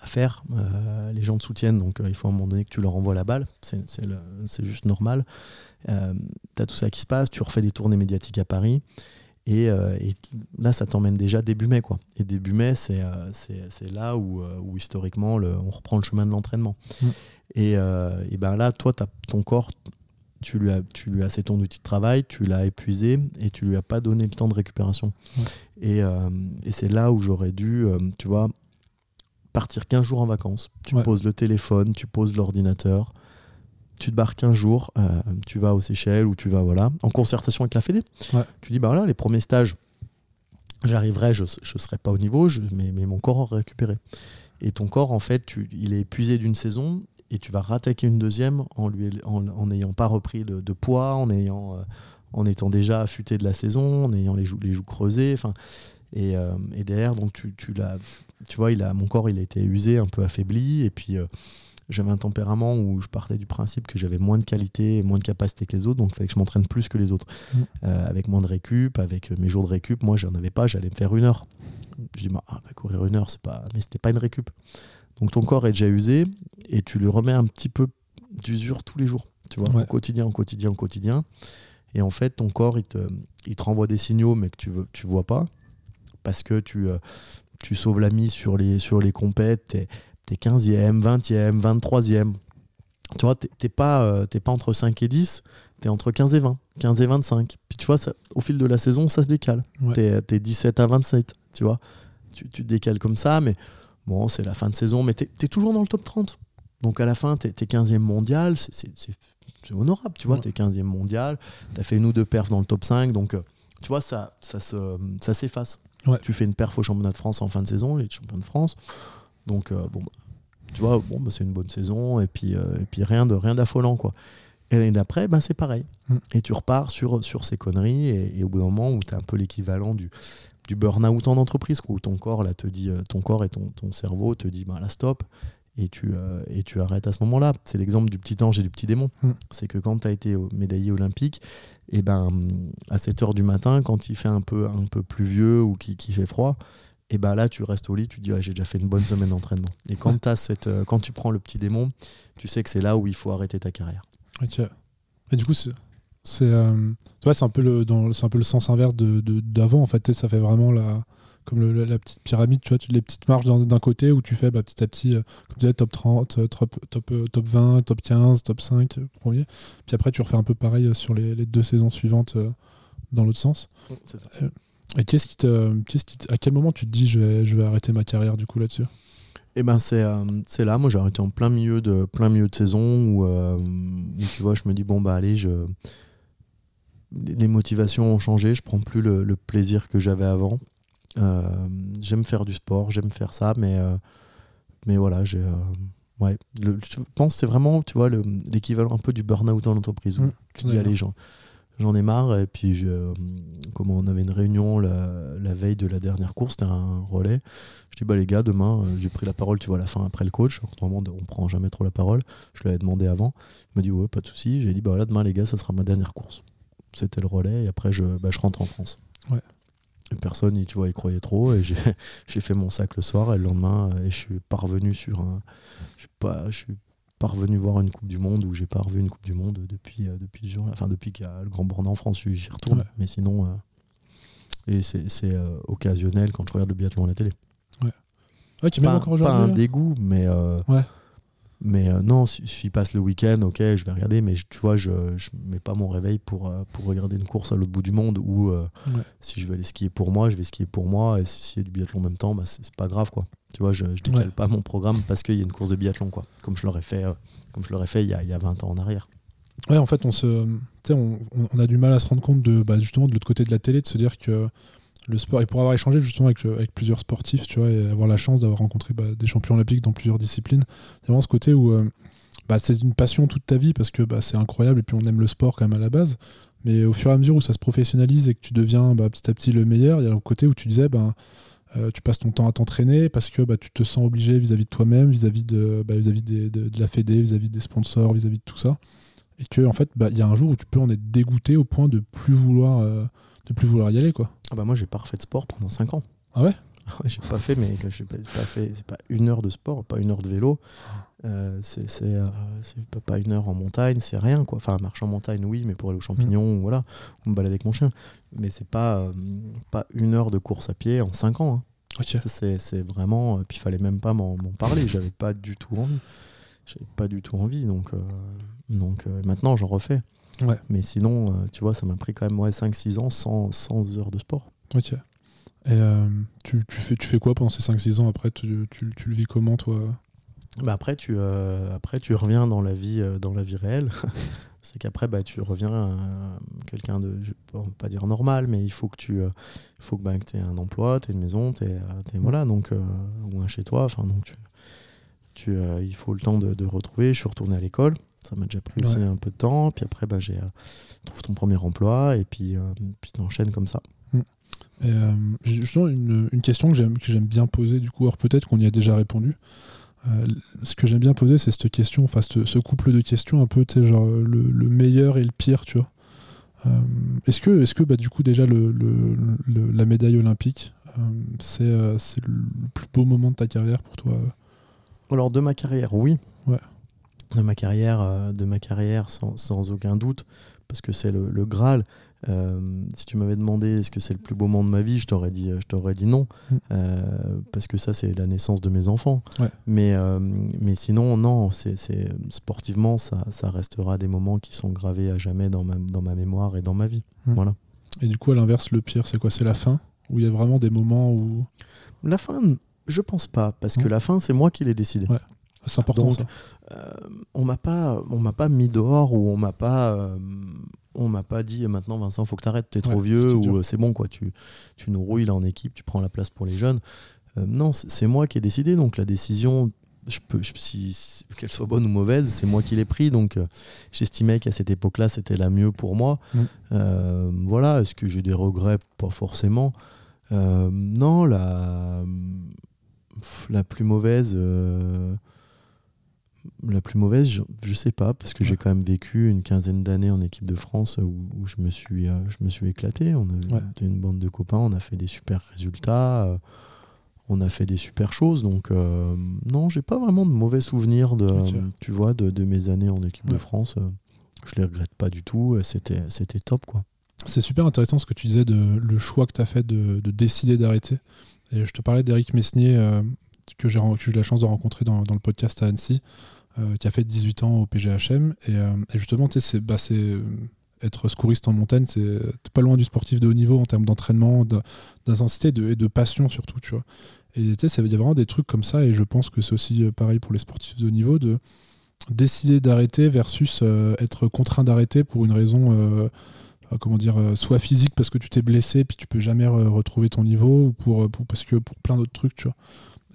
à faire. Euh, les gens te soutiennent, donc euh, il faut à un moment donné que tu leur envoies la balle. C'est juste normal. Euh, tu as tout ça qui se passe, tu refais des tournées médiatiques à Paris. Et, là, ça t'emmène déjà début mai. Quoi. Et début mai, c'est là où, où historiquement, le, on reprend le chemin de l'entraînement. Mm. Et, et, ben là, toi, as ton corps, tu lui, as, tu lui as assez ton outil de travail, tu l'as épuisé et tu lui as pas donné le temps de récupération. Et, et c'est là où j'aurais dû, tu vois, partir 15 jours en vacances. Tu poses le téléphone, tu poses l'ordinateur, tu te barres 15 jours, euh, tu vas aux Seychelles ou tu vas voilà, en concertation avec la Fédé. Tu dis, bah voilà, les premiers stages, j'arriverai, je ne serai pas au niveau, je, mais, mais, mon corps aura récupéré. Et ton corps, en fait, tu, il est épuisé d'une saison et tu vas rattaquer une deuxième en n'ayant en, pas repris de, poids, en, ayant, euh, en étant déjà affûté de la saison, en ayant les joues, les joues creusées. Enfin, et, euh, et, derrière, donc tu, tu, tu vois, il a, mon corps il a été usé, un peu affaibli. Et puis euh, j'avais un tempérament où je partais du principe que j'avais moins de qualité et moins de capacité que les autres, donc il fallait que je m'entraîne plus que les autres. Mm. Euh, avec moins de récup, avec mes jours de récup, moi j'en avais pas, j'allais me faire une heure. Je dis, bah, ah, bah, courir une heure, c'est pas. Mais c'était pas une récup. Donc ton corps est déjà usé et tu lui remets un petit peu d'usure tous les jours, tu vois, au quotidien, au quotidien, au quotidien. Et en fait, ton corps, il te, il te renvoie des signaux, mais que tu ne tu vois pas parce que tu, euh, tu sauves la mise sur les, sur les compètes, t'es es 15e, 20e, 23e. Tu vois, t'es pas, euh, pas entre 5 et 10, t'es entre 15 et 20, 15 et 25. Puis tu vois, ça, au fil de la saison, ça se décale. T'es es 17 à 27, tu vois. Tu, tu te décales comme ça, mais bon, c'est la fin de saison, mais t'es es toujours dans le top 30. Donc à la fin, t'es es 15e mondial, c'est honorable, tu vois, t'es 15e mondial, t'as fait une ou deux perfs dans le top 5, donc euh, tu vois, ça, ça s'efface. Ça tu fais une perf au championnat de France en fin de saison, les champions de France. Donc, euh, bon, bah, tu vois, bon, bah, c'est une bonne saison. Et puis, euh, et puis rien de rien d'affolant, quoi. Et l'année d'après, ben, c'est pareil. Mm. Et tu repars sur, sur ces conneries. Et, au bout d'un moment où tu es un peu l'équivalent du, du burn-out en entreprise, où ton corps, là, te dit, euh, ton corps et ton, ton cerveau te dit, ben, là, stop et tu, et tu arrêtes à ce moment-là. C'est l'exemple du petit ange et du petit démon. Mm. C'est que quand tu as été médaillé olympique, et ben à 7 heures du matin, quand il fait un peu, un peu pluvieux ou qu'il fait froid, et ben là tu restes au lit, tu te dis j'ai déjà fait une bonne semaine d'entraînement. Et quand, as cette, euh, quand tu prends le petit démon, tu sais que c'est là où il faut arrêter ta carrière.
Ok. Et du coup, c'est. C'est euh, un, peu le, un peu le sens inverse d'avant, de, d'avant en fait. Ça fait vraiment la, comme la petite pyramide, tu vois, les petites marches d'un côté où tu fais bah, petit à petit, euh, comme tu disais, top 30, euh, top, top, euh, top 20, top 15, top 5, premier. Puis après, tu refais un peu pareil sur les, deux saisons suivantes dans l'autre sens. Et qu'est-ce qui te, qu'est-ce qui te- à quel moment tu te dis je vais, je vais arrêter ma carrière du coup là-dessus?
Et ben c'est euh, c'est là, moi j'ai arrêté en plein milieu de plein milieu de saison où, où, tu vois, je me dis bon bah allez, je les motivations ont changé, je prends plus le, le plaisir que j'avais avant. Euh, j'aime faire du sport, j'aime faire ça, mais euh, mais voilà, j'ai euh, ouais, le- je pense que c'est vraiment tu vois le- l'équivalent un peu du burn-out en entreprise. où
Mmh,
tu dis allez, j'en ai marre et puis je, euh, comment on avait une réunion la, la veille de la dernière course, c'était un relais. Je dis bah les gars, demain, euh, j'ai pris la parole, tu vois, à la fin après le coach. Normalement, on prend jamais trop la parole. Je l'avais demandé avant. Il m'a dit ouais, pas de souci. J'ai dit bah voilà, demain les gars, ça sera ma dernière course. C'était le relais et après je, bah, je rentre en France.
Ouais.
Personne, tu vois, y croyait trop et j'ai j'ai fait mon sac le soir et le lendemain, euh, et je suis parvenu sur un, je suis pas, je suis parvenu voir une Coupe du Monde où j'ai pas revu une Coupe du Monde depuis euh, depuis enfin depuis qu'il y a le Grand Bornand en France, j'y retourne.
Ouais.
Mais sinon, euh, et c'est c'est, euh, occasionnel quand je regarde le biathlon à la télé
Ouais, qui même
pas,
encore
pas un
là
dégoût, mais,
Ouais.
Mais euh, non, si, s'il passe le week-end, ok, je vais regarder, mais je- tu vois, je ne mets pas mon réveil pour, euh, pour regarder une course à l'autre bout du monde ou euh,
Ouais.
si je veux aller skier pour moi, je vais skier pour moi, et si- s'il y a du biathlon en même temps, bah, c'est pas grave, quoi. Tu vois, je, je décale
Ouais.
pas mon programme parce qu'il y a une course de biathlon, quoi, comme je l'aurais fait, comme je l'aurais fait il y, a, il y a 20 ans en arrière.
Ouais, en fait, on, se, on- on a du mal à se rendre compte de, bah, justement de l'autre côté de la télé, de se dire que le sport, et pour avoir échangé justement avec, avec plusieurs sportifs, tu vois, et avoir la chance d'avoir rencontré bah, des champions olympiques dans plusieurs disciplines, c'est vraiment ce côté où euh, bah, c'est une passion toute ta vie parce que bah, c'est incroyable et puis on aime le sport quand même à la base. Mais au fur et à mesure où ça se professionnalise et que tu deviens petit à petit le meilleur, il y a le côté où tu disais, ben euh, tu passes ton temps à t'entraîner parce que tu te sens obligé vis-à-vis de toi-même, vis-à-vis de, vis-à-vis de, la Fédé, vis-à-vis des sponsors, vis-à-vis de tout ça. Et que en fait, il y a un jour où tu peux en être dégoûté au point de plus vouloir, euh, de plus vouloir y aller, quoi.
Ah bah moi, j'ai pas refait de sport pendant 5 ans.
Ah ouais?
Ah ouais, J'ai pas fait, mais j'ai pas, pas fait, c'est pas une heure de sport, pas une heure de vélo. Euh, c'est euh, pas, une heure en montagne, c'est rien quoi. Enfin, marche en montagne, oui, mais pour aller aux champignons, voilà, ou me balader avec mon chien. Mais c'est pas, euh, pas une heure de course à pied en 5 ans. hein. C'est vraiment. euh, Puis il fallait même pas m'en parler. J'avais pas du tout envie. J'avais pas du tout envie. Donc, euh, donc maintenant, j'en refais.
Ouais.
Mais sinon, euh, tu vois, ça m'a pris quand même ouais, 5-6 ans sans, sans heures de sport.
Ok. Et euh, tu, tu, fais, tu fais quoi pendant ces 5-6 ans? Après tu, tu, tu le vis comment, toi?
Bah après, tu, euh, après, tu reviens dans la vie, dans la vie réelle. c'est qu'après, bah, tu reviens à quelqu'un de, je ne vais pas dire normal, mais il faut que tu faut que, bah, tu aies un emploi, tu aies une maison, tu voilà, donc, ou un chez toi. Enfin, donc tu, tu, il faut le temps de, de retrouver. Je suis retourné à l'école. Ça m'a déjà pris
Ouais.
un peu de temps. Puis après, bah, j'ai euh, trouve ton premier emploi et puis, euh, puis tu enchaînes comme ça.
Et, euh, j'ai justement une, une question que j'aime que j'aime bien poser du coup alors peut-être qu'on y a déjà répondu Euh, ce que j'aime bien poser c'est cette question enfin ce, ce couple de questions un peu tu genre le, le meilleur et le pire tu vois Euh, est-ce que est-ce que bah, du coup déjà le, la médaille olympique euh, c'est c'est le plus beau moment de ta carrière pour toi?
Alors de ma carrière, oui.
Ouais.
De ma carrière, euh, de ma carrière sans, sans aucun doute, parce que c'est le, le Graal. Euh, si tu m'avais demandé est-ce que c'est le plus beau moment de ma vie, je t'aurais dit, je t'aurais dit non,
Mm.
Euh, parce que ça c'est la naissance de mes enfants.
Ouais.
Mais, euh, mais sinon, non, c'est, c'est- sportivement, ça, ça restera des moments qui sont gravés à jamais dans ma, dans ma mémoire et dans ma vie.
Mm.
Voilà.
et du coup à l'inverse le pire c'est quoi? C'est la fin? Où il y a vraiment des moments où
La fin, je pense pas, parce que la fin, c'est moi qui l'ai décidé.
Ouais. C'est important
Donc,
ça.
Euh, on m'a pas on m'a pas mis dehors ou on m'a pas euh, on m'a pas dit maintenant Vincent faut que t'arrêtes t'es trop
Ouais,
vieux ou euh, c'est bon quoi. Tu tu nous rouilles là en équipe tu prends la place pour les jeunes. Euh, non c'est moi qui ai décidé. Donc la décision je peux je- si, si- qu'elle soit bonne ou mauvaise c'est moi qui l'ai pris. Donc euh, j'estimais qu'à cette époque là c'était la mieux pour moi.
Mm.
Euh, voilà. Est-ce que j'ai des regrets? Pas forcément. Euh, non la la plus mauvaise la plus mauvaise, je, je sais pas, parce que j'ai quand même vécu une quinzaine d'années en équipe de France où, où je, me suis, euh, je me suis éclaté. On a
Ouais.
une bande de copains, on a fait des super résultats, euh, on a fait des super choses. Donc, euh, non, j'ai pas vraiment de mauvais souvenirs de, tu vois, de, de mes années en équipe de. France. euh, je les regrette pas du tout. C'était, c'était top, quoi.
C'est super intéressant ce que tu disais de le choix que tu as fait de, de décider d'arrêter. Et je te parlais d'Éric Mesnier, euh, que j'ai ren- que j'ai eu la chance de rencontrer dans, dans le podcast à Annecy, qui a fait 18 ans au PGHM. Et, euh, et justement, bah, euh, être secouriste en montagne, c'est pas loin du sportif de haut niveau en termes d'entraînement, d'intensité et de passion surtout, tu vois. Et il y a vraiment des trucs comme ça, et je pense que c'est aussi euh, pareil pour les sportifs de haut niveau, de décider d'arrêter versus euh, être contraint d'arrêter pour une raison, euh, comment dire, soit physique parce que tu t'es blessé, puis tu peux jamais retrouver ton niveau, ou pour, parce que pour plein d'autres trucs, tu vois.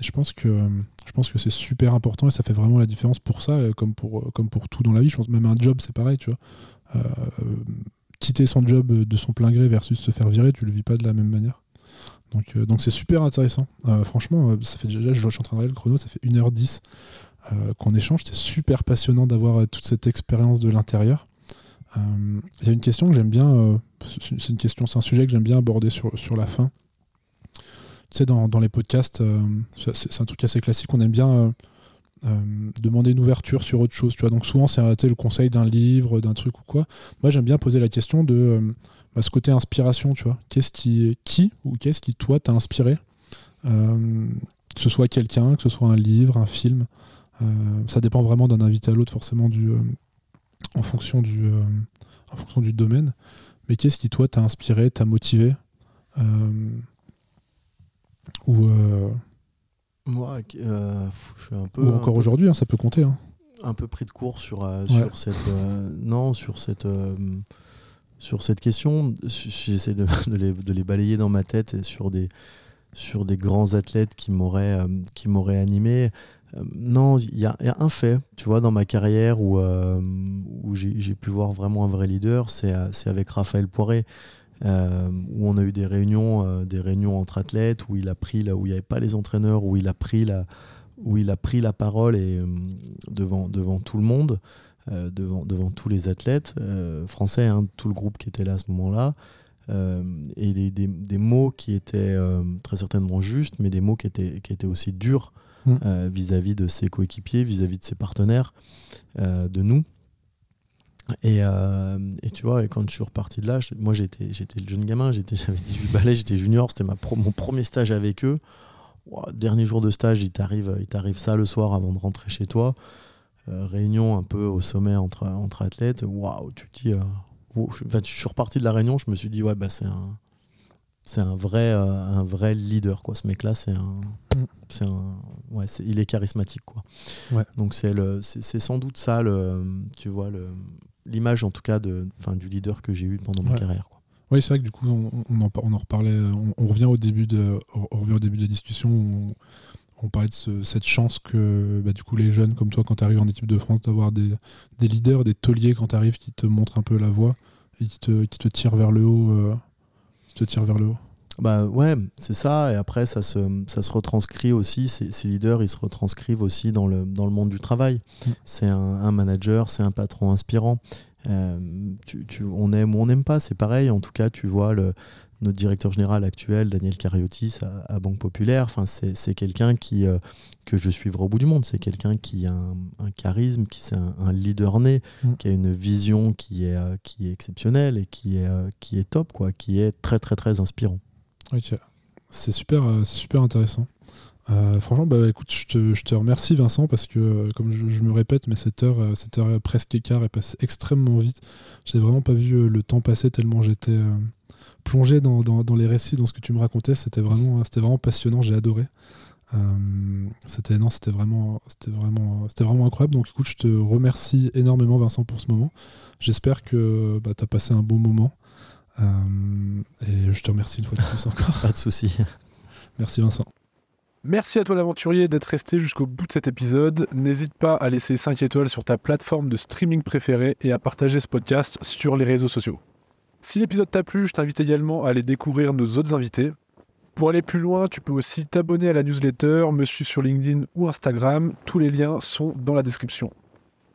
Je pense que je pense que c'est super important et ça fait vraiment la différence pour ça, comme pour, comme pour tout dans la vie. Je pense même un job, c'est pareil, tu vois. quitter son job de son plein gré versus se faire virer, tu le vis pas de la même manière. Donc, euh, donc c'est super intéressant. Euh, franchement, euh, ça fait déjà, je suis en train de le chrono, ça fait 1h10 qu'on échange. C'était super passionnant d'avoir toute cette expérience de l'intérieur. Il y a une question que j'aime bien, c'est une question, c'est un sujet que j'aime bien aborder sur, sur la fin. Tu sais, dans, dans les podcasts, c'est un truc assez classique, on aime bien demander une ouverture sur autre chose. Tu vois. Donc souvent, c'est le conseil d'un livre, d'un truc ou quoi. Moi, j'aime bien poser la question de bah, ce côté inspiration, tu vois. Qu'est-ce qui, qui ou qu'est-ce qui, toi, t'a inspiré euh, Que ce soit quelqu'un, que ce soit un livre, un film. Euh, ça dépend vraiment d'un invité à l'autre, forcément, du, euh, en, fonction du, en fonction du domaine. Mais qu'est-ce qui, toi, t'a inspiré, t'a motivé ou,
Moi, je suis un peu.
Ou encore aujourd'hui, hein, ça peut compter. Hein.
Un peu pris de court sur, sur cette. non, sur cette sur cette question. J'essaie de, de, les, balayer dans ma tête et sur des, sur des grands athlètes qui m'auraient euh, animé. Euh, non, il y, a un fait, tu vois, dans ma carrière où, euh, où j'ai pu voir vraiment un vrai leader, c'est avec Raphaël Poiré. Où on a eu des réunions, des réunions entre athlètes, où il a pris là où il n'y avait pas les entraîneurs, où il a pris la, où il a pris la parole et, devant, devant tout le monde. Euh, devant, devant tous les athlètes euh, français, hein, tout le groupe qui était là à ce moment-là. Euh, et des, des, mots qui étaient très certainement justes, mais des mots qui étaient, qui étaient aussi durs mm. vis-à-vis de ses coéquipiers, vis-à-vis de ses partenaires, de nous. Et, et, tu vois, et quand je suis reparti de là, moi j'étais, j'étais le jeune gamin, j'étais, j'avais 18 balais, j'étais junior, c'était ma mon premier stage avec eux. dernier jour de stage, il t'arrive, il t'arrive ça le soir avant de rentrer chez toi. Euh, réunion un peu au sommet entre, entre athlètes, waouh, tu te dis. Euh, je, suis reparti de la réunion, je me suis dit, ouais, bah, c'est un. C'est un vrai, euh, un vrai leader, quoi. Ce mec-là, c'est un, mm. c'est un, ouais, il est charismatique, quoi.
Ouais.
Donc c'est le, c'est sans doute ça, le, tu vois, le, l'image en tout cas de, du leader que j'ai eu pendant ma carrière, quoi.
Oui, c'est vrai que du coup, on, on, en, on en, reparlait. On, revient au début de, on revient au début de la discussion. Où on parlait de cette chance que bah, du coup les jeunes comme toi quand tu arrives en équipe de France d'avoir des, leaders, des tauliers quand tu arrives qui te montrent un peu la voie et qui te, qui te tirent vers le haut. Euh, te tirent vers le haut.
Bah ouais, c'est ça. Et après, ça se, ça se retranscrit aussi. Ces, ces, leaders, ils se retranscrivent aussi dans le, dans le monde du travail. Mm. C'est un, manager, c'est un patron inspirant. Euh, tu, on aime ou on n'aime pas, c'est pareil. En tout cas, tu vois le, notre directeur général actuel, Daniel Cariotis, à, Banque Populaire. Enfin, c'est quelqu'un qui euh, que je suivrai au bout du monde. C'est quelqu'un qui a un, charisme, qui c'est un, leader né, mm. qui a une vision qui est euh, qui est exceptionnelle et qui est qui est top, quoi, qui est très très très inspirant.
Ok, c'est super, c'est super intéressant. franchement, bah, écoute, je te, remercie Vincent parce que, comme je, me répète, mais cette heure, cette heure presque écart est passée extrêmement vite. J'ai vraiment pas vu le temps passer tellement j'étais plonger dans, les récits, dans ce que tu me racontais. C'était vraiment, vraiment passionnant. J'ai adoré. Euh, c'était non, c'était vraiment, c'était vraiment, c'était vraiment incroyable. Donc écoute, je te remercie énormément Vincent pour ce moment. J'espère que bah, tu as passé un bon moment. Euh, et je te remercie une fois de plus encore.
Pas de souci.
Merci Vincent.
Merci à toi l'aventurier d'être resté jusqu'au bout de cet épisode. N'hésite pas à laisser 5 étoiles sur ta plateforme de streaming préférée et à partager ce podcast sur les réseaux sociaux. Si l'épisode t'a plu, je t'invite également à aller découvrir nos autres invités. Pour aller plus loin, tu peux aussi t'abonner à la newsletter, me suivre sur LinkedIn ou Instagram. Tous les liens sont dans la description.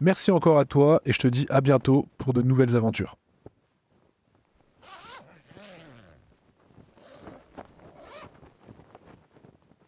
Merci encore à toi et je te dis à bientôt pour de nouvelles aventures.